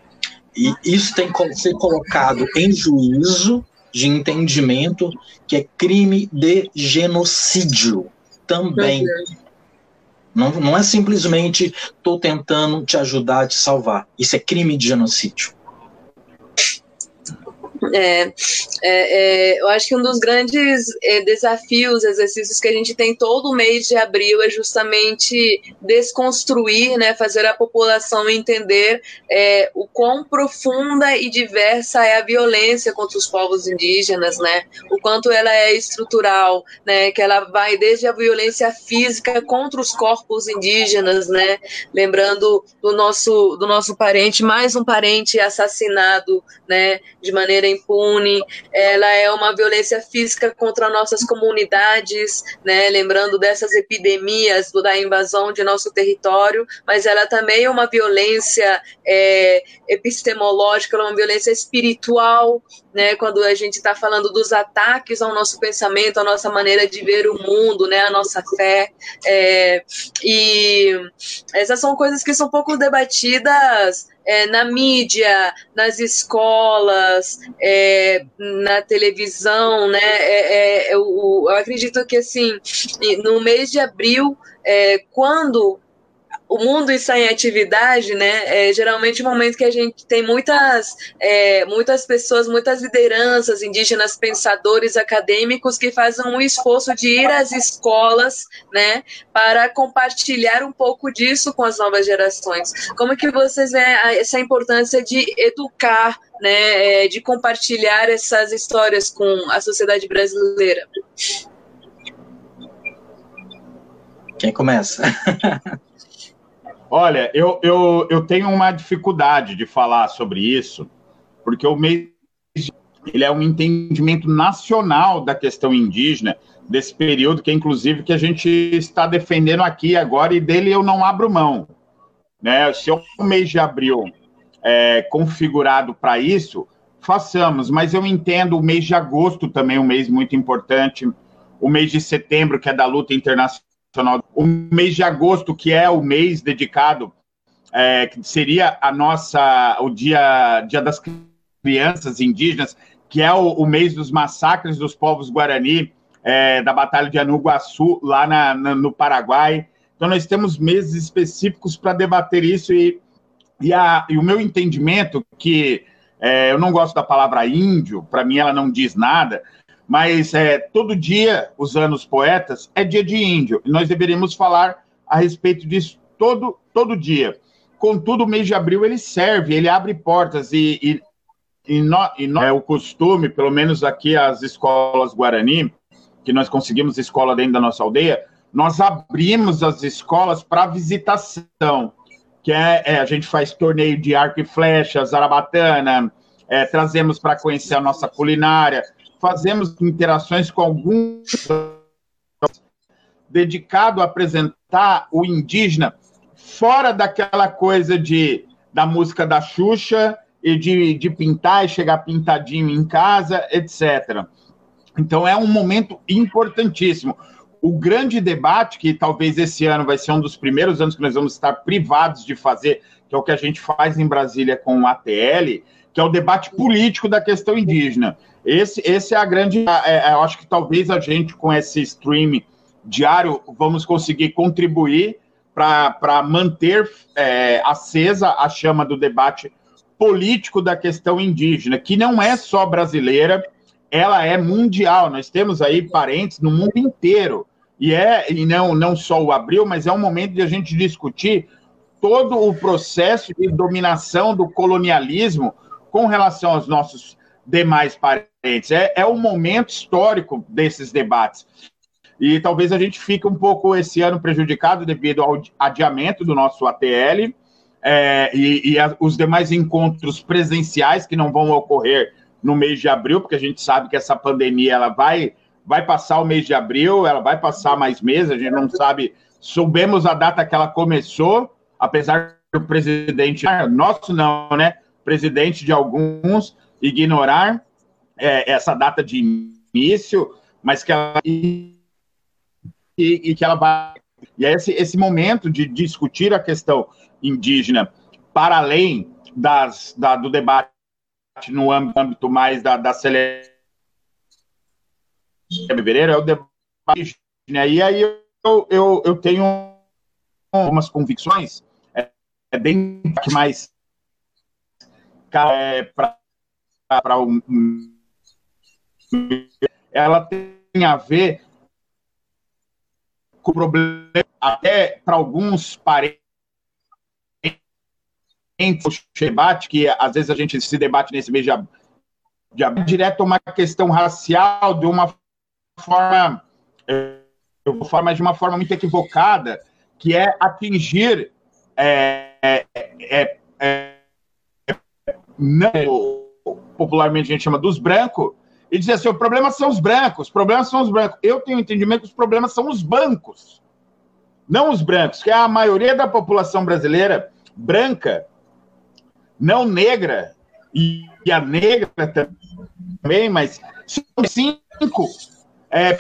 isso tem que ser colocado em juízo de entendimento que é crime de genocídio também. Não, não é simplesmente estou tentando te ajudar a te salvar. Isso é crime de genocídio. É, é, é, eu acho que um dos grandes é, desafios, exercícios que a gente tem todo mês de abril é justamente desconstruir, né, fazer a população entender é, o quão profunda e diversa é a violência contra os povos indígenas, né, o quanto ela é estrutural, né, que ela vai desde a violência física contra os corpos indígenas, né, lembrando do nosso do nosso parente, mais um parente assassinado, né, de maneira impune, ela é uma violência física contra nossas comunidades, né, lembrando dessas epidemias da invasão de nosso território, mas ela também é uma violência é, epistemológica, uma violência espiritual, né, quando a gente está falando dos ataques ao nosso pensamento, à nossa maneira de ver o mundo, né, a nossa fé, é, e essas são coisas que são pouco debatidas é, na mídia, nas escolas, é, na televisão, né? É, é eu, eu, acredito que assim, no mês de abril, é, quando o mundo está em atividade, né? É geralmente um momento que a gente tem muitas, é, muitas pessoas, muitas lideranças indígenas, pensadores, acadêmicos que fazem um esforço de ir às escolas, né? Para compartilhar um pouco disso com as novas gerações. Como que vocês veem essa importância de educar, né? É, de compartilhar essas histórias com a sociedade brasileira? Quem começa? [LAUGHS] Olha, eu, eu, eu tenho uma dificuldade de falar sobre isso, porque o mês ele é um entendimento nacional da questão indígena desse período que inclusive que a gente está defendendo aqui agora e dele eu não abro mão, né? Se o mês de abril é configurado para isso, façamos. Mas eu entendo o mês de agosto também um mês muito importante, o mês de setembro que é da luta internacional o mês de agosto, que é o mês dedicado, é, que seria a nossa, o dia, dia das crianças indígenas, que é o, o mês dos massacres dos povos Guarani, é, da Batalha de Anuguaçu, lá na, na, no Paraguai. Então, nós temos meses específicos para debater isso e, e, a, e o meu entendimento, que é, eu não gosto da palavra índio, para mim ela não diz nada, mas é, todo dia, usando os poetas, é dia de índio, e nós deveríamos falar a respeito disso todo, todo dia. Contudo, o mês de abril ele serve, ele abre portas, e, e, e, no, e no, é o costume, pelo menos aqui as escolas Guarani, que nós conseguimos escola dentro da nossa aldeia, nós abrimos as escolas para visitação, que é, é, a gente faz torneio de arco e flecha, zarabatana, é, trazemos para conhecer a nossa culinária, fazemos interações com alguns dedicado a apresentar o indígena fora daquela coisa de da música da Xuxa e de, de pintar e chegar pintadinho em casa, etc. Então é um momento importantíssimo. O grande debate, que talvez esse ano vai ser um dos primeiros anos que nós vamos estar privados de fazer, que é o que a gente faz em Brasília com o ATL, que é o debate político da questão indígena. Esse, esse é a grande. É, é, eu acho que talvez a gente, com esse stream diário, vamos conseguir contribuir para manter é, acesa a chama do debate político da questão indígena, que não é só brasileira, ela é mundial. Nós temos aí parentes no mundo inteiro. E é, e não, não só o abril, mas é um momento de a gente discutir todo o processo de dominação do colonialismo com relação aos nossos demais parentes. É, é o momento histórico desses debates. e talvez a gente fique um pouco esse ano prejudicado devido ao adiamento do nosso ATL é, e, e a, os demais encontros presenciais que não vão ocorrer no mês de abril, porque a gente sabe que essa pandemia ela vai, vai passar o mês de abril, ela vai passar mais meses, a gente não sabe, soubemos a data que ela começou, apesar do presidente, nosso não, né? Presidente de alguns ignorar é, essa data de início, mas que ela e, e que ela vai. E é esse, esse momento de discutir a questão indígena para além das, da, do debate no âmbito mais da, da fevereiro é o debate indígena. E aí eu, eu, eu tenho algumas convicções é, é bem mais é, para um, ela tem a ver com o problema, até para alguns parentes, o debate, que às vezes a gente se debate nesse mês de, de direto uma questão racial de uma forma de uma forma muito equivocada, que é atingir é, é, é, é não, popularmente a gente chama dos brancos, e dizer assim: o problema são os brancos, os problemas são os brancos. Eu tenho entendimento que os problemas são os bancos, não os brancos, que é a maioria da população brasileira branca, não negra, e, e a negra também, mas são cinco é,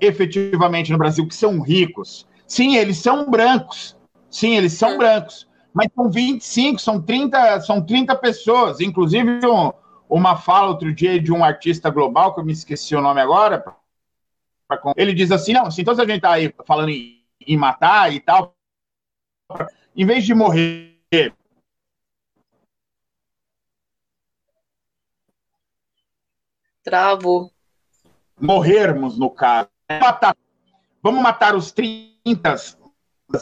efetivamente no Brasil que são ricos. Sim, eles são brancos. Sim, eles são brancos. Mas são 25, são 30, são 30 pessoas, inclusive um, uma fala outro dia de um artista global, que eu me esqueci o nome agora. Ele diz assim: não, assim, então se a gente está aí falando em, em, matar e tal, em vez de morrer. Travo. Morrermos, no caso. Vamos matar os 30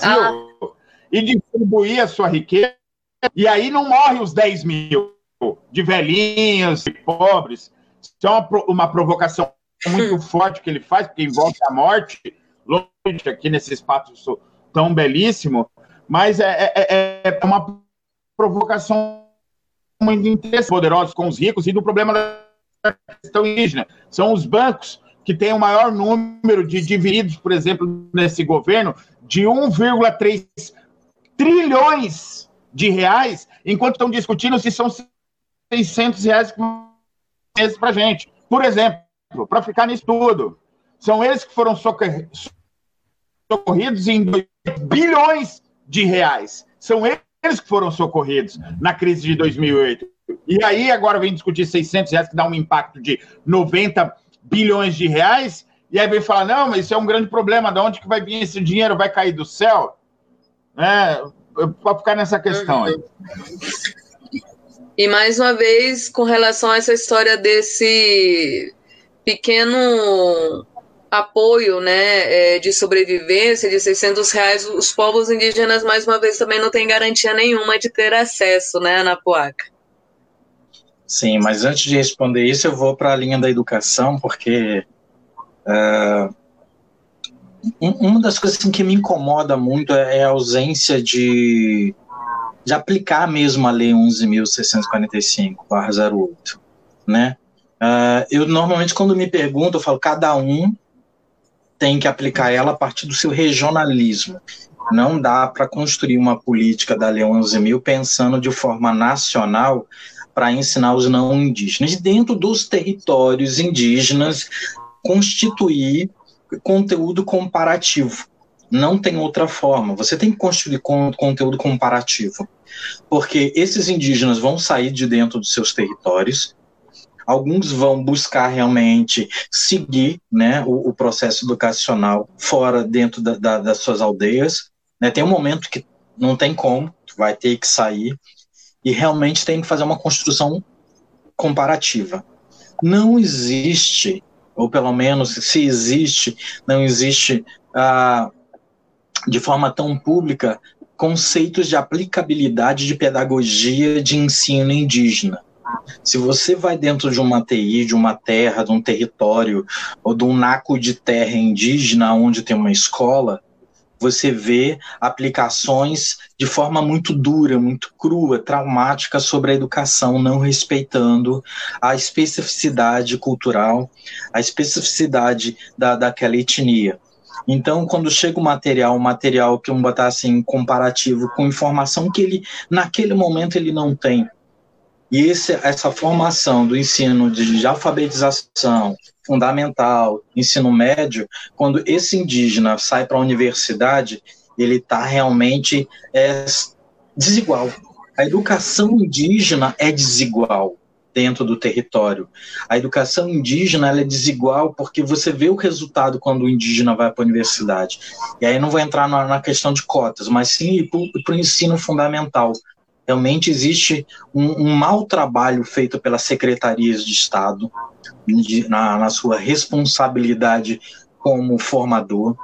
ah. E distribuir a sua riqueza, e aí não morre os 10 mil de velhinhos e pobres. Isso é uma, uma provocação muito [LAUGHS] forte que ele faz, porque envolve a morte, longe aqui nesse espaço tão belíssimo, mas é, é, é, é uma provocação muito interessante, poderosos com os ricos e do problema da questão indígena. São os bancos que têm o maior número de divididos, por exemplo, nesse governo, de 1,3 trilhões de reais, enquanto estão discutindo se são 600 reais para gente. Por exemplo, para ficar nisso tudo, são eles que foram socorridos em bilhões de reais. São eles que foram socorridos na crise de 2008. E aí agora vem discutir 600 reais, que dá um impacto de 90 bilhões de reais, e aí vem falar, não, mas isso é um grande problema, de onde que vai vir esse dinheiro? Vai cair do céu? É, para ficar nessa questão aí. E mais uma vez, com relação a essa história desse pequeno apoio né, é, de sobrevivência de 600 reais, os povos indígenas, mais uma vez, também não têm garantia nenhuma de ter acesso né, na POACA. Sim, mas antes de responder isso, eu vou para a linha da educação, porque uh, uma das coisas assim, que me incomoda muito é a ausência de de aplicar mesmo a Lei 11.645-08, né? Uh, eu normalmente, quando me pergunto, eu falo, cada um tem que aplicar ela a partir do seu regionalismo. Não dá para construir uma política da Lei 11.000 pensando de forma nacional para ensinar os não indígenas. Dentro dos territórios indígenas, constituir conteúdo comparativo. Não tem outra forma. Você tem que construir conteúdo comparativo. Porque esses indígenas vão sair de dentro dos seus territórios, alguns vão buscar realmente seguir né, o, o processo educacional fora, dentro da, da, das suas aldeias. Né? Tem um momento que não tem como, vai ter que sair, e realmente tem que fazer uma construção comparativa. Não existe, ou pelo menos se existe, não existe. Ah, de forma tão pública conceitos de aplicabilidade de pedagogia de ensino indígena. Se você vai dentro de uma TI, de uma terra, de um território, ou de um naco de terra indígena onde tem uma escola, você vê aplicações de forma muito dura, muito crua, traumática sobre a educação, não respeitando a especificidade cultural, a especificidade da, daquela etnia. Então, quando chega o material, o material que vamos botar assim, comparativo com informação que ele, naquele momento, ele não tem, e esse, essa formação do ensino de, alfabetização fundamental, ensino médio, quando esse indígena sai para a universidade, ele está realmente é, desigual. A educação indígena é desigual dentro do território. A educação indígena é desigual porque você vê o resultado quando o indígena vai para a universidade. E aí não vou entrar na, na questão de cotas, mas sim para o ensino fundamental. Realmente existe um, um mau trabalho feito pelas secretarias de Estado de, na, na sua responsabilidade como formador.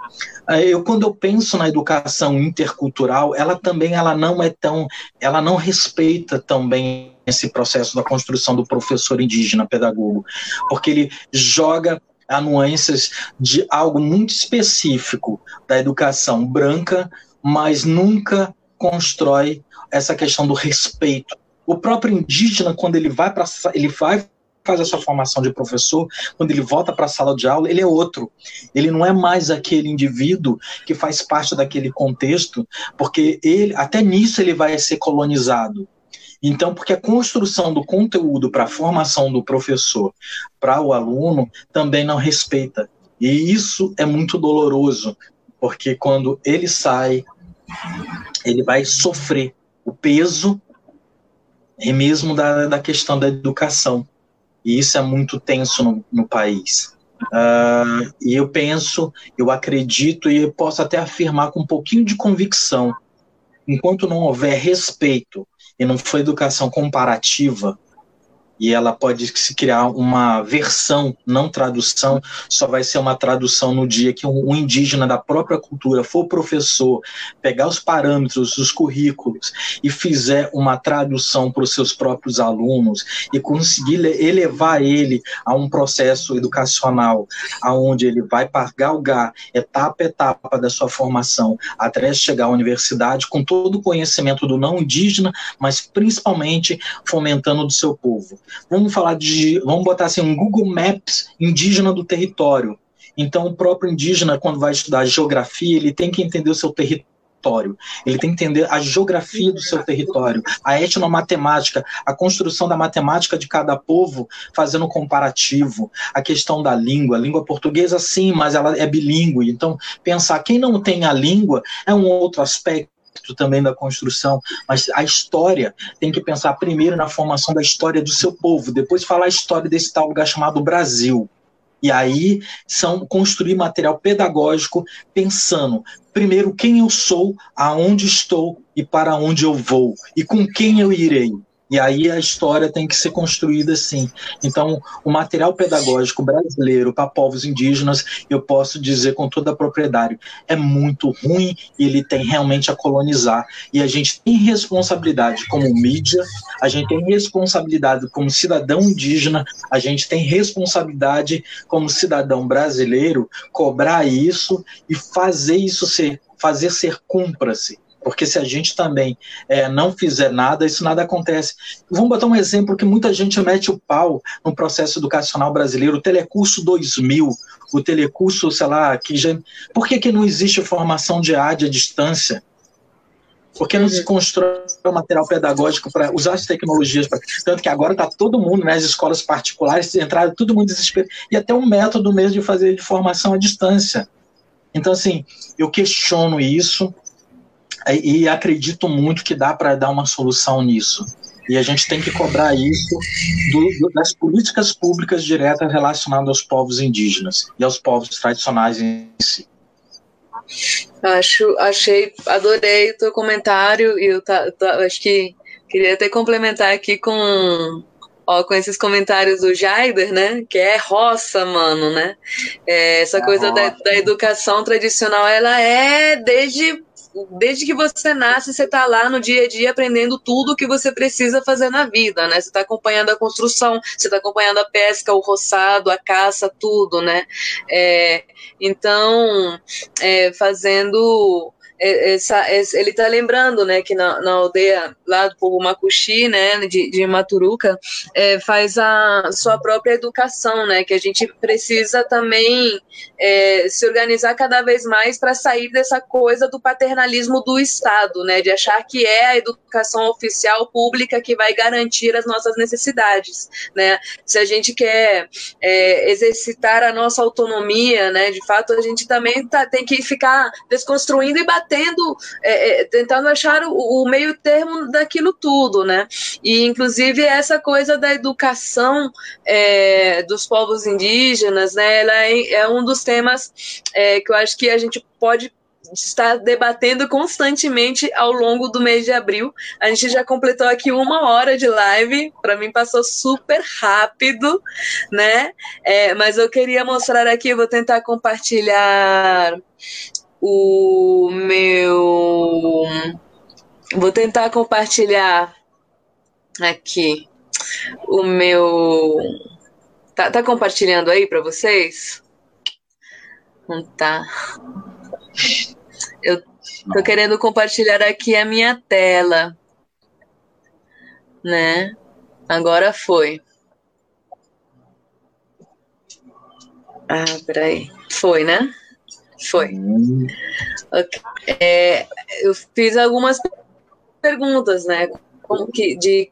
Eu quando eu penso na educação intercultural, ela também ela não é tão, ela não respeita tão bem esse processo da construção do professor indígena pedagogo, porque ele joga a nuances de algo muito específico da educação branca, mas nunca constrói essa questão do respeito. O próprio indígena, quando ele vai para ele vai faz a sua formação de professor, quando ele volta para a sala de aula, ele é outro. Ele não é mais aquele indivíduo que faz parte daquele contexto, porque ele até nisso ele vai ser colonizado. Então, porque a construção do conteúdo para a formação do professor para o aluno também não respeita. E isso é muito doloroso, porque quando ele sai, ele vai sofrer o peso e mesmo da, da questão da educação. E isso é muito tenso no, no país. Uh, e eu penso, eu acredito e eu posso até afirmar com um pouquinho de convicção: enquanto não houver respeito e não for educação comparativa, e ela pode se criar uma versão, não tradução, só vai ser uma tradução no dia que um, indígena da própria cultura for professor, pegar os parâmetros dos currículos e fizer uma tradução para os seus próprios alunos e conseguir elevar ele a um processo educacional aonde ele vai galgar etapa a etapa da sua formação até chegar à universidade com todo o conhecimento do não indígena, mas principalmente fomentando do seu povo vamos falar de, vamos botar assim, um Google Maps indígena do território. Então, o próprio indígena, quando vai estudar geografia, ele tem que entender o seu território. Ele tem que entender a geografia do seu território, a etnomatemática, a construção da matemática de cada povo, fazendo comparativo, a questão da língua, a língua portuguesa sim, mas ela é bilíngue. Então, pensar quem não tem a língua é um outro aspecto também da construção, mas a história tem que pensar primeiro na formação da história do seu povo, depois falar a história desse tal lugar chamado Brasil. E aí são construir material pedagógico pensando primeiro quem eu sou, aonde estou e para onde eu vou e com quem eu irei. E aí a história tem que ser construída assim. Então, o material pedagógico brasileiro para povos indígenas, eu posso dizer com toda a propriedade, é muito ruim e ele tem realmente a colonizar. E a gente tem responsabilidade como mídia, a gente tem responsabilidade como cidadão indígena, a gente tem responsabilidade como cidadão brasileiro cobrar isso e fazer isso ser, fazer ser cumpra-se porque se a gente também é, não fizer nada, isso nada acontece. Vamos botar um exemplo que muita gente mete o pau no processo educacional brasileiro, o Telecurso 2000, o Telecurso, sei lá, que já... Por que, que não existe formação de AD à distância? Por que não se constrói um material pedagógico para usar as tecnologias? Pra... Tanto que agora está todo mundo, né, as escolas particulares entraram todo mundo desesperado. E até um método mesmo de fazer de formação à distância. Então, assim, eu questiono isso, e acredito muito que dá para dar uma solução nisso. E a gente tem que cobrar isso do, das políticas públicas diretas relacionadas aos povos indígenas e aos povos tradicionais em si. Acho, achei, adorei o teu comentário e eu tá, tá, acho que queria até complementar aqui com ó, com esses comentários do Jaider, né? Que é roça, mano, né? É, essa é coisa da, da, educação tradicional, ela é desde desde que você nasce, você está lá no dia a dia aprendendo tudo o que você precisa fazer na vida, né? Você está acompanhando a construção, você está acompanhando a pesca, o roçado, a caça, tudo, né? É, então, é, fazendo é, essa, ele está lembrando, né, que na, na, aldeia lá do povo Macuxi, né, de, de Maturuca, é, faz a sua própria educação, né, que a gente precisa também é, se organizar cada vez mais para sair dessa coisa do paternalismo do Estado, né, de achar que é a educação oficial pública que vai garantir as nossas necessidades, né, se a gente quer é, exercitar a nossa autonomia, né, de fato a gente também tá, tem que ficar desconstruindo e batendo tendo, é, é, tentando achar o, o, meio termo daquilo tudo, né? E inclusive essa coisa da educação é, dos povos indígenas, né? Ela é, é um dos temas é, que eu acho que a gente pode está debatendo constantemente ao longo do mês de abril. A gente já completou aqui uma hora de live, para mim passou super rápido, né? É, mas eu queria mostrar aqui, vou tentar compartilhar o meu. Vou tentar compartilhar aqui o meu. Tá, tá compartilhando aí para vocês? Não tá. Eu tô querendo compartilhar aqui a minha tela, né? Agora foi. Ah, peraí. Foi, né? Foi. Okay. É, eu fiz algumas perguntas, né? Como que, de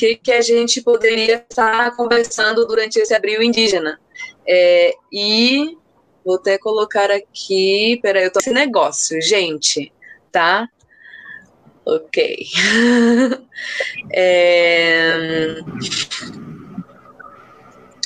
que, que a gente poderia estar conversando durante esse abril indígena. É, e vou até colocar aqui. Peraí, eu tô esse negócio, gente, tá? Ok. [LAUGHS] é,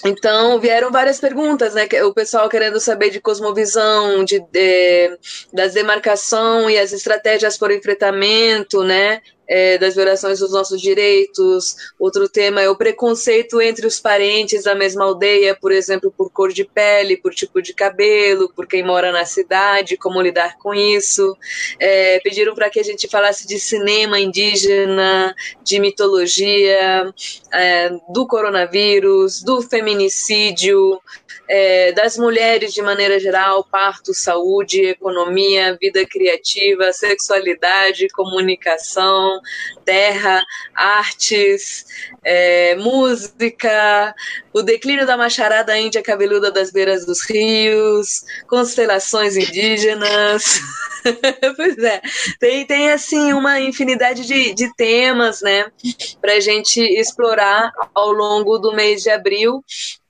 então, vieram várias perguntas, né? O pessoal querendo saber de cosmovisão, de, de das demarcação e as estratégias por enfrentamento, né? É, das violações dos nossos direitos. Outro tema é o preconceito entre os parentes da mesma aldeia, por exemplo, por cor de pele, por tipo de cabelo, por quem mora na cidade, como lidar com isso. É, pediram para que a gente falasse de cinema indígena, de mitologia, é, do coronavírus, do feminicídio é, das mulheres de maneira geral, parto, saúde, economia, vida criativa, sexualidade, comunicação, terra, artes, é, música, o declínio da macharada índia cabeluda das beiras dos rios, constelações indígenas. [LAUGHS] pois é, tem, tem assim uma infinidade de, de temas, né, para a gente explorar ao longo do mês de abril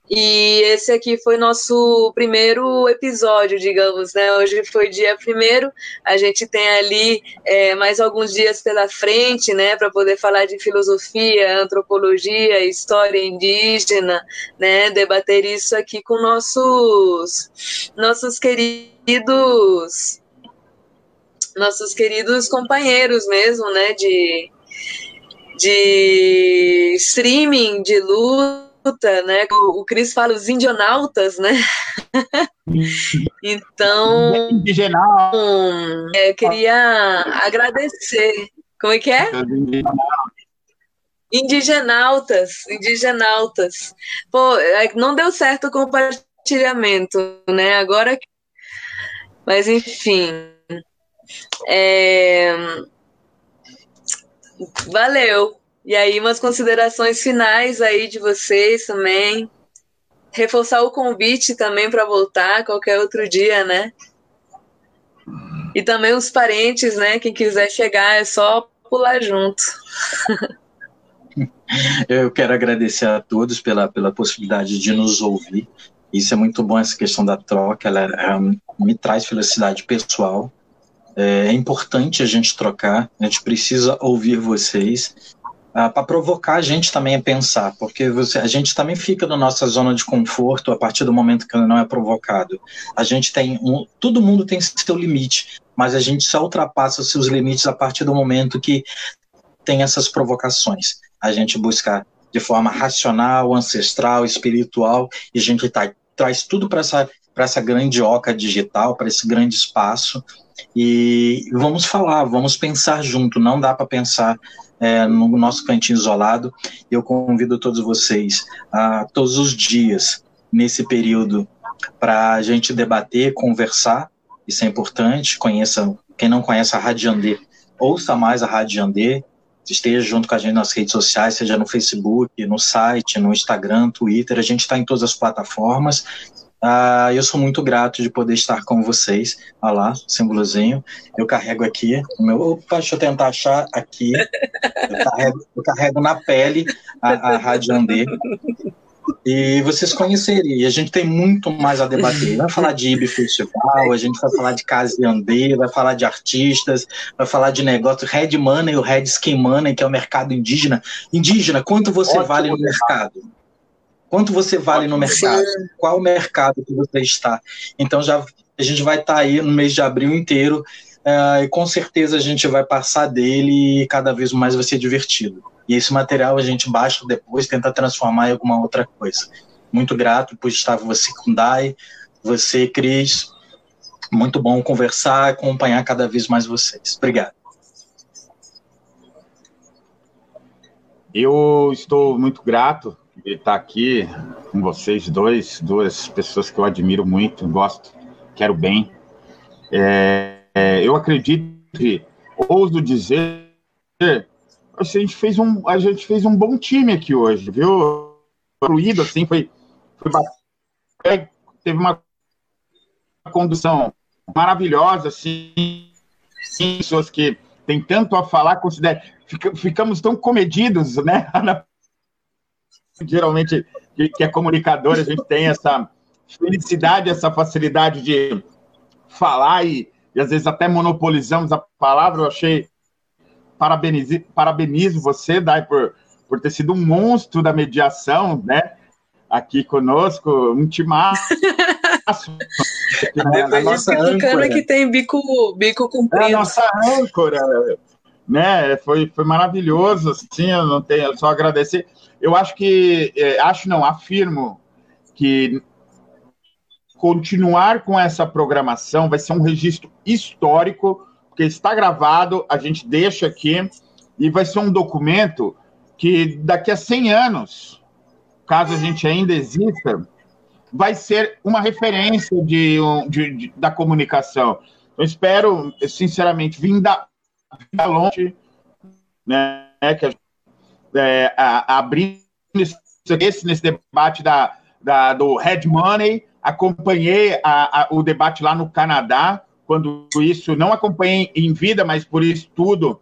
e esse aqui foi nosso primeiro episódio, digamos, né? Hoje foi dia primeiro, a gente tem ali é, mais alguns dias pela frente, né, para poder falar de filosofia, antropologia, história indígena, né? Debater isso aqui com nossos nossos queridos nossos queridos companheiros mesmo, né? De de streaming, de luta né? O, o Cris fala os indionautas, né? então, Indigenal. é, queria agradecer. Como é que é? Indigenautas, indigenautas. Pô, é, não deu certo o compartilhamento, né? Agora, mas enfim. É... Valeu. E aí, umas considerações finais aí de vocês também. Reforçar o convite também para voltar qualquer outro dia, né? E também os parentes, né? Quem quiser chegar é só pular junto. [LAUGHS] Eu quero agradecer a todos pela, pela possibilidade de nos ouvir. Isso é muito bom, essa questão da troca, ela, me traz felicidade pessoal. É, é importante a gente trocar, a gente precisa ouvir vocês ah, para provocar a gente também a pensar, porque você, a gente também fica na nossa zona de conforto a partir do momento que não é provocado. A gente tem um, todo mundo tem seu limite, mas a gente só ultrapassa seus limites a partir do momento que tem essas provocações. A gente busca de forma racional, ancestral, espiritual, e a gente tá, traz tudo para essa essa grande oca digital, para esse grande espaço. E vamos falar, vamos pensar junto. Não dá para pensar é, no nosso cantinho isolado. Eu convido todos vocês a todos os dias nesse período para a gente debater, conversar. Isso é importante. Conheça quem não conhece a Rádio Andê, ouça mais a Rádio Andê, esteja junto com a gente nas redes sociais, seja no Facebook, no site, no Instagram, Twitter, a gente está em todas as plataformas. Ah, eu sou muito grato de poder estar com vocês. Olha lá, símbolozinho. Eu carrego aqui o meu. Opa, deixa eu tentar achar aqui. Eu carrego, eu carrego na pele a, a Rádio Andê e vocês conhecerem. E a gente tem muito mais a debater. Vai falar de IB Festival, a gente vai falar de Casa Andê, vai falar de artistas, vai falar de negócio, Red Money, o Red Skin Money, que é o mercado indígena. Indígena, quanto você Ótimo. vale no mercado? Quanto você vale no mercado? Qual o mercado que você está? Então já a gente vai estar tá aí no mês de abril inteiro uh, e com certeza a gente vai passar dele e cada vez mais vai ser divertido. E esse material a gente baixa depois, tenta transformar em alguma outra coisa. Muito grato por estar você com Dai, você, Cris. Muito bom conversar, acompanhar cada vez mais vocês. Obrigado. Eu estou muito grato de estar aqui com vocês dois, duas pessoas que eu admiro muito, gosto, quero bem. É, é, eu acredito que, ouso dizer, a gente fez um, a gente fez um bom time aqui hoje, viu? Fluido, assim, foi, foi é, teve uma condução maravilhosa, assim, pessoas que têm tanto a falar, considera, fica, ficamos tão comedidos, né? [LAUGHS] Geralmente, que, é comunicador, a gente tem essa felicidade, essa facilidade de falar e, e às vezes até monopolizamos a palavra. Eu achei parabenizo, parabenizo você, Dai, por, por ter sido um monstro da mediação, né? Aqui conosco, um timaço. Depois disso que Tucano que tem bico, bico comprido. É a nossa âncora, né? Foi, foi maravilhoso, assim, eu não tenho, só agradecer. Eu acho que, é, acho não, afirmo que continuar com essa programação vai ser um registro histórico porque está gravado, a gente deixa aqui e vai ser um documento que daqui a 100 anos, caso a gente ainda exista, vai ser uma referência de, de, de da comunicação. Eu espero, sinceramente, vir da longe, né, que a, é, a, abrindo esse, nesse debate da, da, do Red Money, acompanhei a, a, o debate lá no Canadá, quando isso, não acompanhei em vida, mas por estudo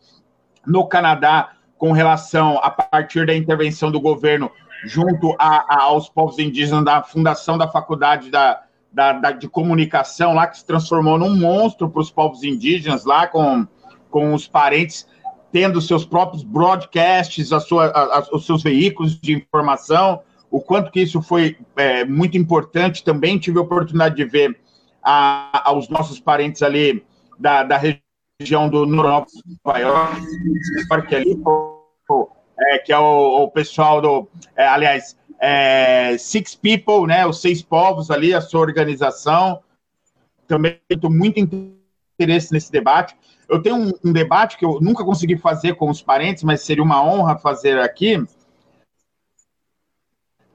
no Canadá, com relação a partir da intervenção do governo junto a, aos povos indígenas da fundação da faculdade da, da, da, de comunicação lá, que se transformou num monstro para os povos indígenas lá, com, com os parentes tendo seus próprios broadcasts, a sua, a, os seus veículos de informação, o quanto que isso foi é, muito importante. Também tive a oportunidade de ver a, aos nossos parentes ali da, da região do Nova York, ali, é, que é o, o pessoal do, é, aliás, é, Six People, né, os seis povos ali, a sua organização. Também estou muito interesse nesse debate. Eu tenho um, um, debate que eu nunca consegui fazer com os parentes, mas seria uma honra fazer aqui,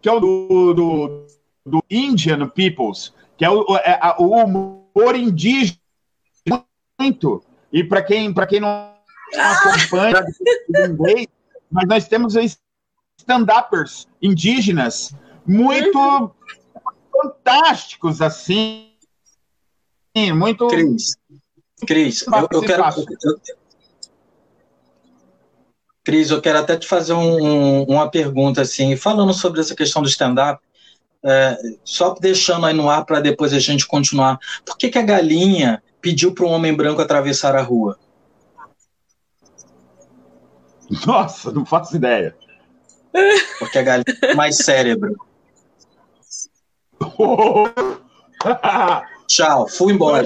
que é o do, do, do Indian Peoples, que é o, é, o humor indígena muito. E para quem, quem não acompanha inglês, mas nós temos stand-uppers indígenas muito uhum. fantásticos, assim. Muito. Cris, Cris eu, eu quero. Eu, Cris, eu quero até te fazer um, um, uma pergunta, assim, falando sobre essa questão do stand-up é, só deixando aí no ar para depois a gente continuar. Por que, que a galinha pediu para um homem branco atravessar a rua? Nossa, não faço ideia. Porque a galinha tem mais cérebro. [LAUGHS] Tchau, fui embora.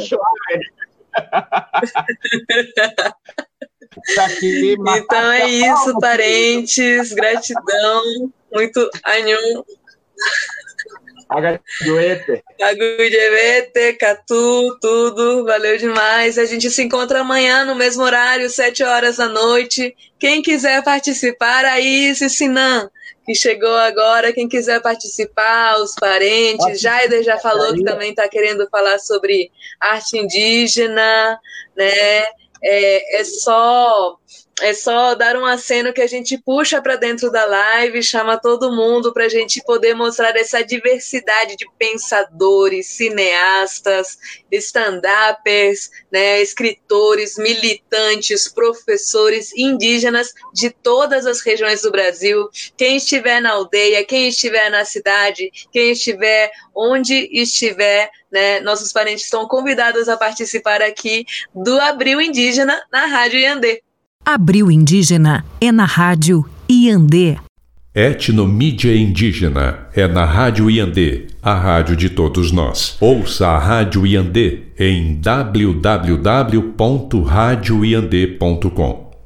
Então é isso, parentes. Gratidão. Muito anhum. Agaduete. Agudevete, Catu, tudo, valeu demais. A gente se encontra amanhã no mesmo horário, 7 horas da noite. Quem quiser participar, aí, Sinan, que chegou agora, quem quiser participar, os parentes. Jaider já falou que também está querendo falar sobre arte indígena, né? É, é só é só dar um aceno que a gente puxa para dentro da live, chama todo mundo para a gente poder mostrar essa diversidade de pensadores, cineastas, stand-uppers, né, escritores, militantes, professores indígenas de todas as regiões do Brasil. Quem estiver na aldeia, quem estiver na cidade, quem estiver onde estiver, né, nossos parentes estão convidados a participar aqui do Abril Indígena na Rádio Iandê. Abril Indígena é na Rádio Iandê. Etnomídia Indígena é na Rádio Iandê, a rádio de todos nós. Ouça a Rádio Iandê em www.radioiandê.com.